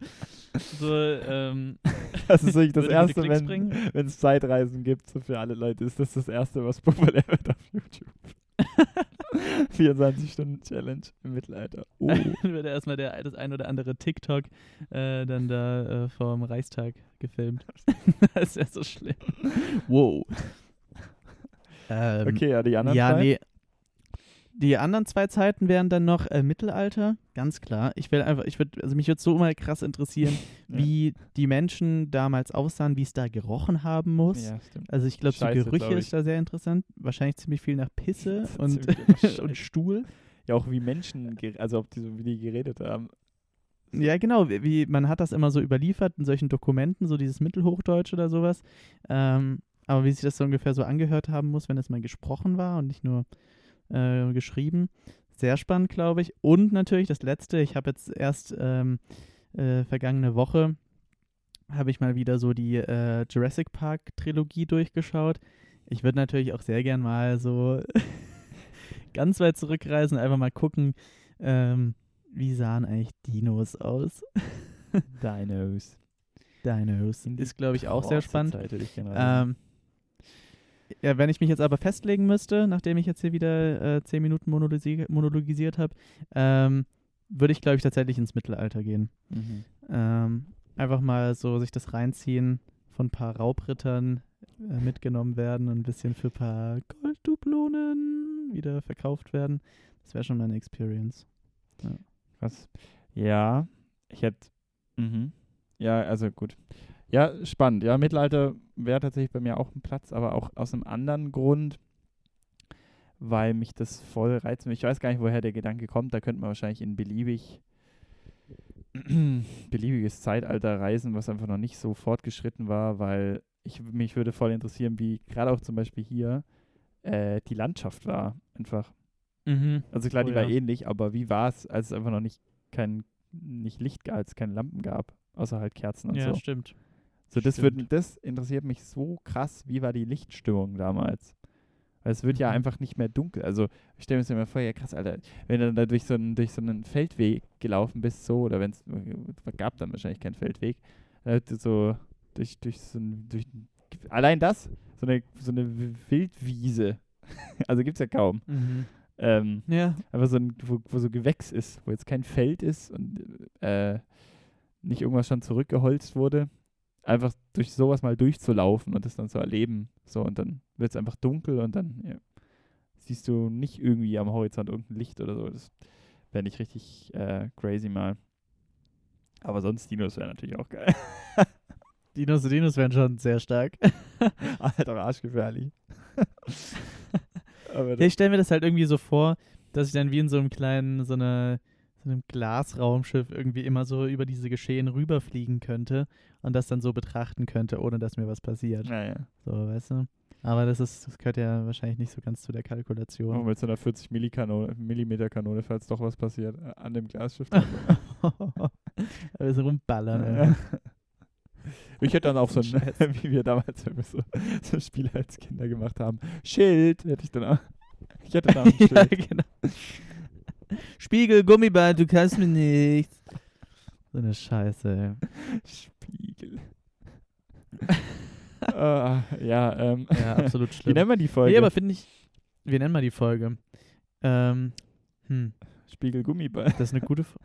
*laughs* so, ähm, Das ist wirklich das Erste, wenn es Zeitreisen gibt, so für alle Leute, ist das das Erste, was populär wird auf YouTube. *laughs* 24-Stunden-Challenge im Mittelalter. Oh. *laughs* dann wird erstmal der, das ein oder andere TikTok äh, dann da äh, vom Reichstag gefilmt. *laughs* das ist ja so schlimm. Wow. Ähm, Okay, ja, die anderen ja, zwei? nee. Die anderen zwei Zeiten wären dann noch äh, Mittelalter, ganz klar. Ich will einfach, ich würde, also mich würde so mal krass interessieren, *laughs* Ja. wie die Menschen damals aussahen, wie es da gerochen haben muss. Ja, stimmt. Also ich glaube, so Gerüche glaub ist da sehr interessant. Wahrscheinlich ziemlich viel nach Pisse *laughs* und, *laughs* und. Stuhl. ja auch wie Menschen, also ob die so, wie die geredet haben. Ja, genau. Wie, wie- man hat das immer so überliefert in solchen Dokumenten, so dieses Mittelhochdeutsch oder sowas. Ähm, aber wie sich das so ungefähr so angehört haben muss, wenn es mal gesprochen war und nicht nur äh, geschrieben. Sehr spannend, glaube ich. Und natürlich das Letzte, ich habe jetzt erst ähm, äh, vergangene Woche habe ich mal wieder so die äh, Jurassic Park Trilogie durchgeschaut. Ich würde natürlich auch sehr gern mal so *laughs* ganz weit zurückreisen, einfach mal gucken, ähm, wie sahen eigentlich Dinos aus? Dinos. *laughs* Dinos. Ist, glaube ich, auch sehr spannend. Ähm, ja, wenn ich mich jetzt aber festlegen müsste, nachdem ich jetzt hier wieder äh, zehn Minuten monologisi monologisiert habe, ähm, würde ich, glaube ich, tatsächlich ins Mittelalter gehen. Mhm. Ähm, einfach mal so sich das reinziehen, von ein paar Raubrittern äh, mitgenommen werden und ein bisschen für ein paar Golddublonen wieder verkauft werden. Das wäre schon meine Experience. Was? Ja, ich hätte. Mhm. Ja, also gut. Ja, spannend. Ja, Mittelalter wäre tatsächlich bei mir auch ein Platz, aber auch aus einem anderen Grund, weil mich das voll reizt. Ich weiß gar nicht, woher der Gedanke kommt. Da könnte man wahrscheinlich in beliebig *clears throat* beliebiges Zeitalter reisen, was einfach noch nicht so fortgeschritten war, weil ich mich würde voll interessieren, wie gerade auch zum Beispiel hier äh, die Landschaft war. Einfach. Mhm. Also klar, Oh die war ja. ähnlich, aber wie war es, als es einfach noch nicht kein nicht Licht gab, als es keine Lampen gab, außer halt Kerzen und Ja, so. stimmt. So, das, wird, das interessiert mich so krass, wie war die Lichtstimmung damals? Weil es wird ja Mhm. einfach nicht mehr dunkel. Also ich stelle mir das immer vor, ja krass, Alter, wenn du da durch so einen, durch so einen Feldweg gelaufen bist, so, oder wenn es gab dann wahrscheinlich keinen Feldweg, äh, so durch, durch so ein, durch, allein das, so eine, so eine Wildwiese, *laughs* also gibt es ja kaum. Mhm. Ähm, Ja. einfach so ein, wo, wo so Gewächs ist, wo jetzt kein Feld ist und äh, nicht irgendwas schon zurückgeholzt wurde. Einfach durch sowas mal durchzulaufen und das dann zu erleben. So, und dann wird es einfach dunkel und dann ja, siehst du nicht irgendwie am Horizont irgendein Licht oder so. Das wäre nicht richtig äh, crazy mal. Aber sonst Dinos wäre natürlich auch geil. *laughs* Dinos und Dinos wären schon sehr stark. *laughs* Alter, arschgefährlich. *laughs* Ja, ich stelle mir das halt irgendwie so vor, dass ich dann wie in so einem kleinen, so, einer, so einem Glasraumschiff irgendwie immer so über diese Geschehen rüberfliegen könnte und das dann so betrachten könnte, ohne dass mir was passiert. naja. So, weißt du? Aber das ist, das gehört ja wahrscheinlich nicht so ganz zu der Kalkulation. Oh, mit so einer 40 Millikanone, Millimeter Kanone, falls doch was passiert, äh, an dem Glasschiff. *laughs* Also rumballern. *laughs* Ja. Ich hätte dann auch so ein, *laughs* wie wir damals so, so Spiele als Kinder gemacht haben. Schild hätte ich dann auch. Ich hätte dann auch ein ja, Schild. genau. Spiegel, Gummiband, du kannst mir nichts. So eine Scheiße. ey. Spiegel. *laughs* Ah, ja, ähm. Ja, absolut Wie schlimm. nennen wir die Folge? Nee, aber finde ich, wir nennen mal die Folge. Ähm, hm, Spiegel Gummiball. das ist eine gute F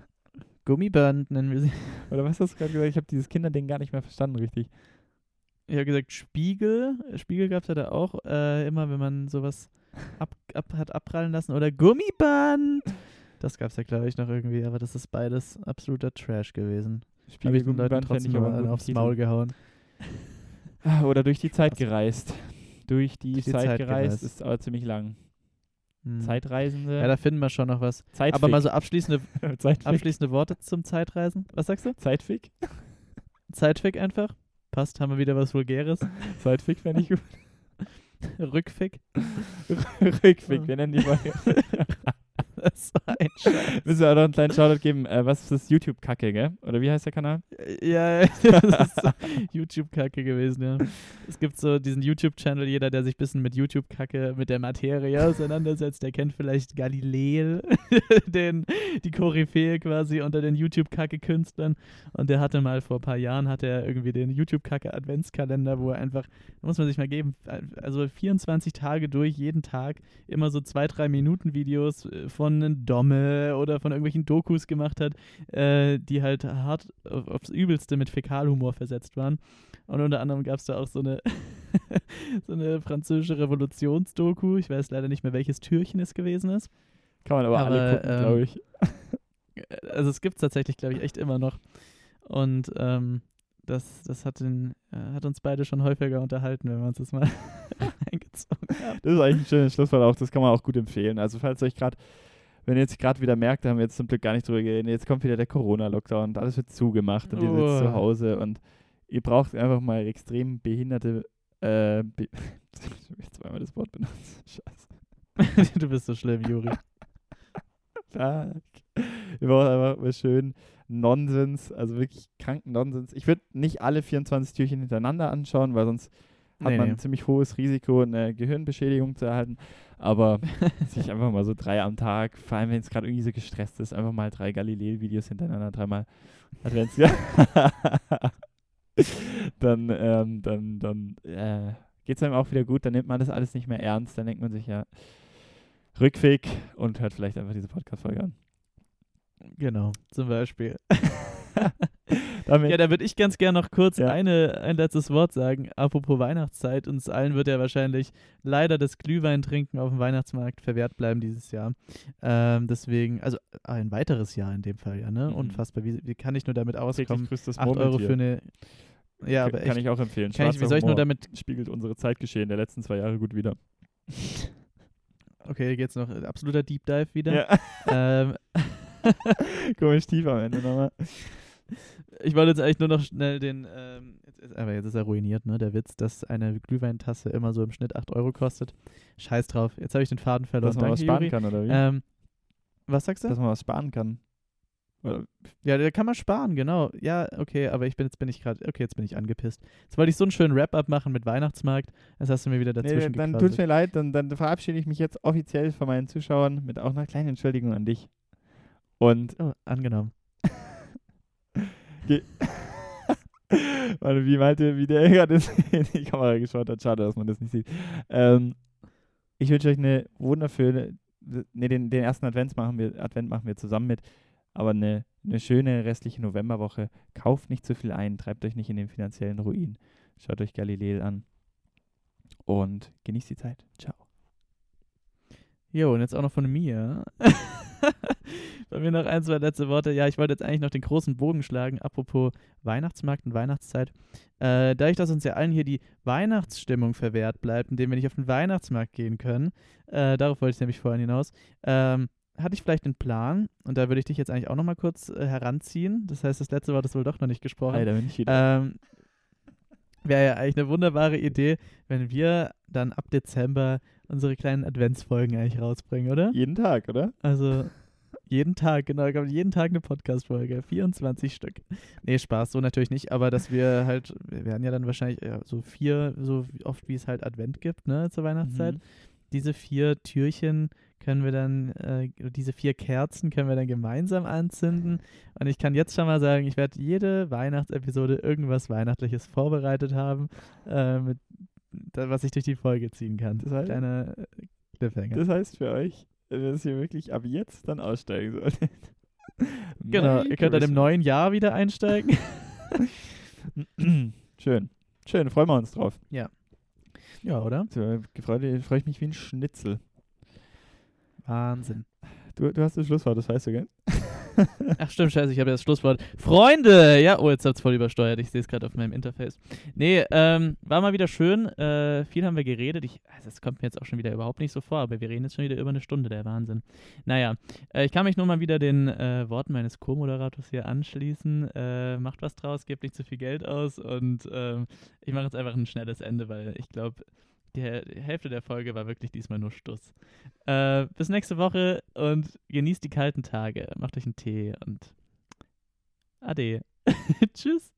Gummiband nennen wir sie. *laughs* Oder was hast du gerade gesagt? Ich habe dieses Kinderding gar nicht mehr verstanden, richtig. Ich habe gesagt Spiegel. Spiegel gab es ja da auch äh, immer, wenn man sowas ab, ab, hat abprallen lassen. Oder Gummiband. Das gab es ja, glaube ich, noch irgendwie. Aber das ist beides absoluter Trash gewesen. Spiegel ich den Leuten trotzdem mal aufs. Maul gehauen. *laughs* Oder durch die Zeit gereist. Durch die, Durch die Zeit, Zeit gereist gereist. ist aber ziemlich lang. Hm. Zeitreisende. Ja, da finden wir schon noch was. Zeitfick. Aber mal so abschließende, *laughs* abschließende Worte zum Zeitreisen. Was sagst du? Zeitfick. Zeitfick einfach. Passt, haben wir wieder was Vulgäres. *laughs* Zeitfick fände ich gut. Rückfick. Rückfick, wir nennen die Folge. *laughs* Das war ein Scheiß. Müssen wir auch noch einen kleinen Shoutout geben. Äh, was ist das? YouTube-Kacke, gell? Oder wie heißt der Kanal? Ja, *laughs* das ist *laughs* YouTube-Kacke gewesen, ja. Es gibt so diesen YouTube-Channel, jeder, der sich ein bisschen mit YouTube-Kacke, mit der Materie auseinandersetzt, der kennt vielleicht Galileo, den, die Koryphäe quasi unter den YouTube-Kacke-Künstlern. Und der hatte mal vor ein paar Jahren, hat er irgendwie den YouTube-Kacke-Adventskalender, wo er einfach, muss man sich mal geben, also 24 Tage durch, jeden Tag, immer so zwei, drei Minuten Videos äh, von Domme oder von irgendwelchen Dokus gemacht hat, äh, die halt hart auf, aufs Übelste mit Fäkalhumor versetzt waren. Und unter anderem gab es da auch so eine, *laughs* so eine französische Revolutionsdoku. Ich weiß leider nicht mehr, welches Türchen es gewesen ist. Kann man aber, alle Aber, gucken, ähm, glaube ich. *laughs* Also es gibt es tatsächlich, glaube ich, echt immer noch. Und ähm, das, das hat, den, äh, hat uns beide schon häufiger unterhalten, wenn wir uns das mal *laughs* reingezogen haben. Das ist eigentlich ein schönes Schlusswort auch. Das kann man auch gut empfehlen. Also falls euch gerade, wenn ihr jetzt gerade wieder merkt, da haben wir jetzt zum Glück gar nicht drüber geredet, jetzt kommt wieder der Corona-Lockdown und alles wird zugemacht und ihr sitzt Oh. zu Hause und ihr braucht einfach mal extrem behinderte, äh, be ich *laughs* hab jetzt zweimal das Wort benutzt. *laughs* Scheiße. du bist so schlimm, Juri. *laughs* Fuck. Wir brauchen einfach mal schön Nonsens, also wirklich kranken Nonsens. Ich würde nicht alle 24 Türchen hintereinander anschauen, weil sonst hat Nee, man nee. ein ziemlich hohes Risiko, eine Gehirnbeschädigung zu erhalten. Aber *laughs* sich einfach mal so drei am Tag, vor allem wenn es gerade irgendwie so gestresst ist, einfach mal drei Galileo-Videos hintereinander, dreimal Advents. *laughs* dann, ähm, dann, dann äh, geht es einem auch wieder gut, dann nimmt man das alles nicht mehr ernst, dann denkt man sich ja Rückweg und hört vielleicht einfach diese Podcast-Folge an. Genau, zum Beispiel. *laughs* Damit, Ja, da würde ich ganz gern noch kurz Ja. eine, ein letztes Wort sagen. Apropos Weihnachtszeit, uns allen wird ja wahrscheinlich leider das Glühweintrinken auf dem Weihnachtsmarkt verwehrt bleiben dieses Jahr. Ähm, deswegen, also ein weiteres Jahr in dem Fall, ja, ne? Mhm. Unfassbar. Wie, wie kann ich nur damit auskommen? das 8 Euro für eine. Ja, aber kann echt. ich auch empfehlen. Kann ich, wie soll ich nur damit. spiegelt unsere Zeitgeschehen der letzten zwei Jahre gut wieder. Okay, geht's noch. Absoluter Deep Dive wieder. Ja. Ähm, *laughs* Komisch tief am Ende nochmal. Ich wollte jetzt eigentlich nur noch schnell den. Ähm, jetzt ist, aber jetzt ist er ruiniert, ne? Der Witz, dass eine Glühweintasse immer so im Schnitt 8 Euro kostet. Scheiß drauf. Jetzt habe ich den Faden verloren. Dass man was Danke, sparen Juri. kann, oder wie? Ähm, was sagst du? Dass man was sparen kann. Oder, Ja, da kann man sparen, genau. Ja, okay, aber ich bin jetzt bin ich gerade, okay, jetzt bin ich angepisst. Jetzt wollte ich so einen schönen Wrap-up machen mit Weihnachtsmarkt. Das hast du mir wieder nee, dazwischen dann gequasselt. tut's mir leid, dann, dann verabschiede ich mich jetzt offiziell von meinen Zuschauern mit auch einer kleinen Entschuldigung an dich. Und Oh, angenommen. *laughs* Warte, wie meinte, wie der *laughs* gerade in die Kamera geschaut hat. Schade, dass man das nicht sieht. Ähm, ich wünsche euch eine wunderschöne, ne, den, den ersten Advent machen wir, Advent machen wir zusammen mit, aber eine, eine schöne restliche Novemberwoche. Kauft nicht zu viel ein, treibt euch nicht in den finanziellen Ruin. Schaut euch Galileo an und genießt die Zeit. Ciao. Jo, und jetzt auch noch von mir. *laughs* Bei mir noch ein, zwei letzte Worte. Ja, ich wollte jetzt eigentlich noch den großen Bogen schlagen, apropos Weihnachtsmarkt und Weihnachtszeit. Äh, dadurch, dass uns ja allen hier die Weihnachtsstimmung verwehrt bleibt, indem wir nicht auf den Weihnachtsmarkt gehen können, äh, darauf wollte ich nämlich vorhin hinaus, ähm, hatte ich vielleicht einen Plan, und da würde ich dich jetzt eigentlich auch nochmal kurz äh, heranziehen. Das heißt, das letzte Wort ist wohl doch noch nicht gesprochen. Leider bin ich wieder. Ähm, Wäre ja eigentlich eine wunderbare Idee, wenn wir dann ab Dezember unsere kleinen Adventsfolgen eigentlich rausbringen, oder? Jeden Tag, oder? Also jeden Tag, genau, kommt jeden Tag eine Podcast-Folge, 24 Stück. Nee, Spaß, so natürlich nicht, aber dass wir halt, wir werden ja dann wahrscheinlich ja, so vier, so oft wie es halt Advent gibt, ne, zur Weihnachtszeit. Mhm. Diese vier Türchen können wir dann, äh, diese vier Kerzen können wir dann gemeinsam anzünden. Und ich kann jetzt schon mal sagen, ich werde jede Weihnachtsepisode irgendwas Weihnachtliches vorbereitet haben, äh, mit, was ich durch die Folge ziehen kann. Das heißt- Kleiner äh, Cliffhanger. Das heißt für euch, dass ihr wirklich ab jetzt dann aussteigen solltet. *laughs* genau, ihr könnt dann im neuen Jahr wieder einsteigen. *laughs* Schön. Schön, freuen wir uns drauf. ja, oder? So, freue ich mich wie ein Schnitzel. Wahnsinn. Du, du hast das Schlusswort, das weißt du, gell? *laughs* Ach stimmt, scheiße, ich habe ja das Schlusswort. Freunde! Ja, oh, jetzt hab's voll übersteuert. Ich sehe es gerade auf meinem Interface. Nee, ähm, war mal wieder schön. Äh, viel haben wir geredet. Ich, also das kommt mir jetzt auch schon wieder überhaupt nicht so vor, aber wir reden jetzt schon wieder über eine Stunde, der Wahnsinn. Naja, äh, ich kann mich nur mal wieder den äh, Worten meines Co-Moderators hier anschließen. Äh, macht was draus, gebt nicht zu viel Geld aus und ähm, ich mache jetzt einfach ein schnelles Ende, weil ich glaube, die Hälfte der Folge war wirklich diesmal nur Stuss. Äh, bis nächste Woche und genießt die kalten Tage. Macht euch einen Tee und Ade. *laughs* Tschüss.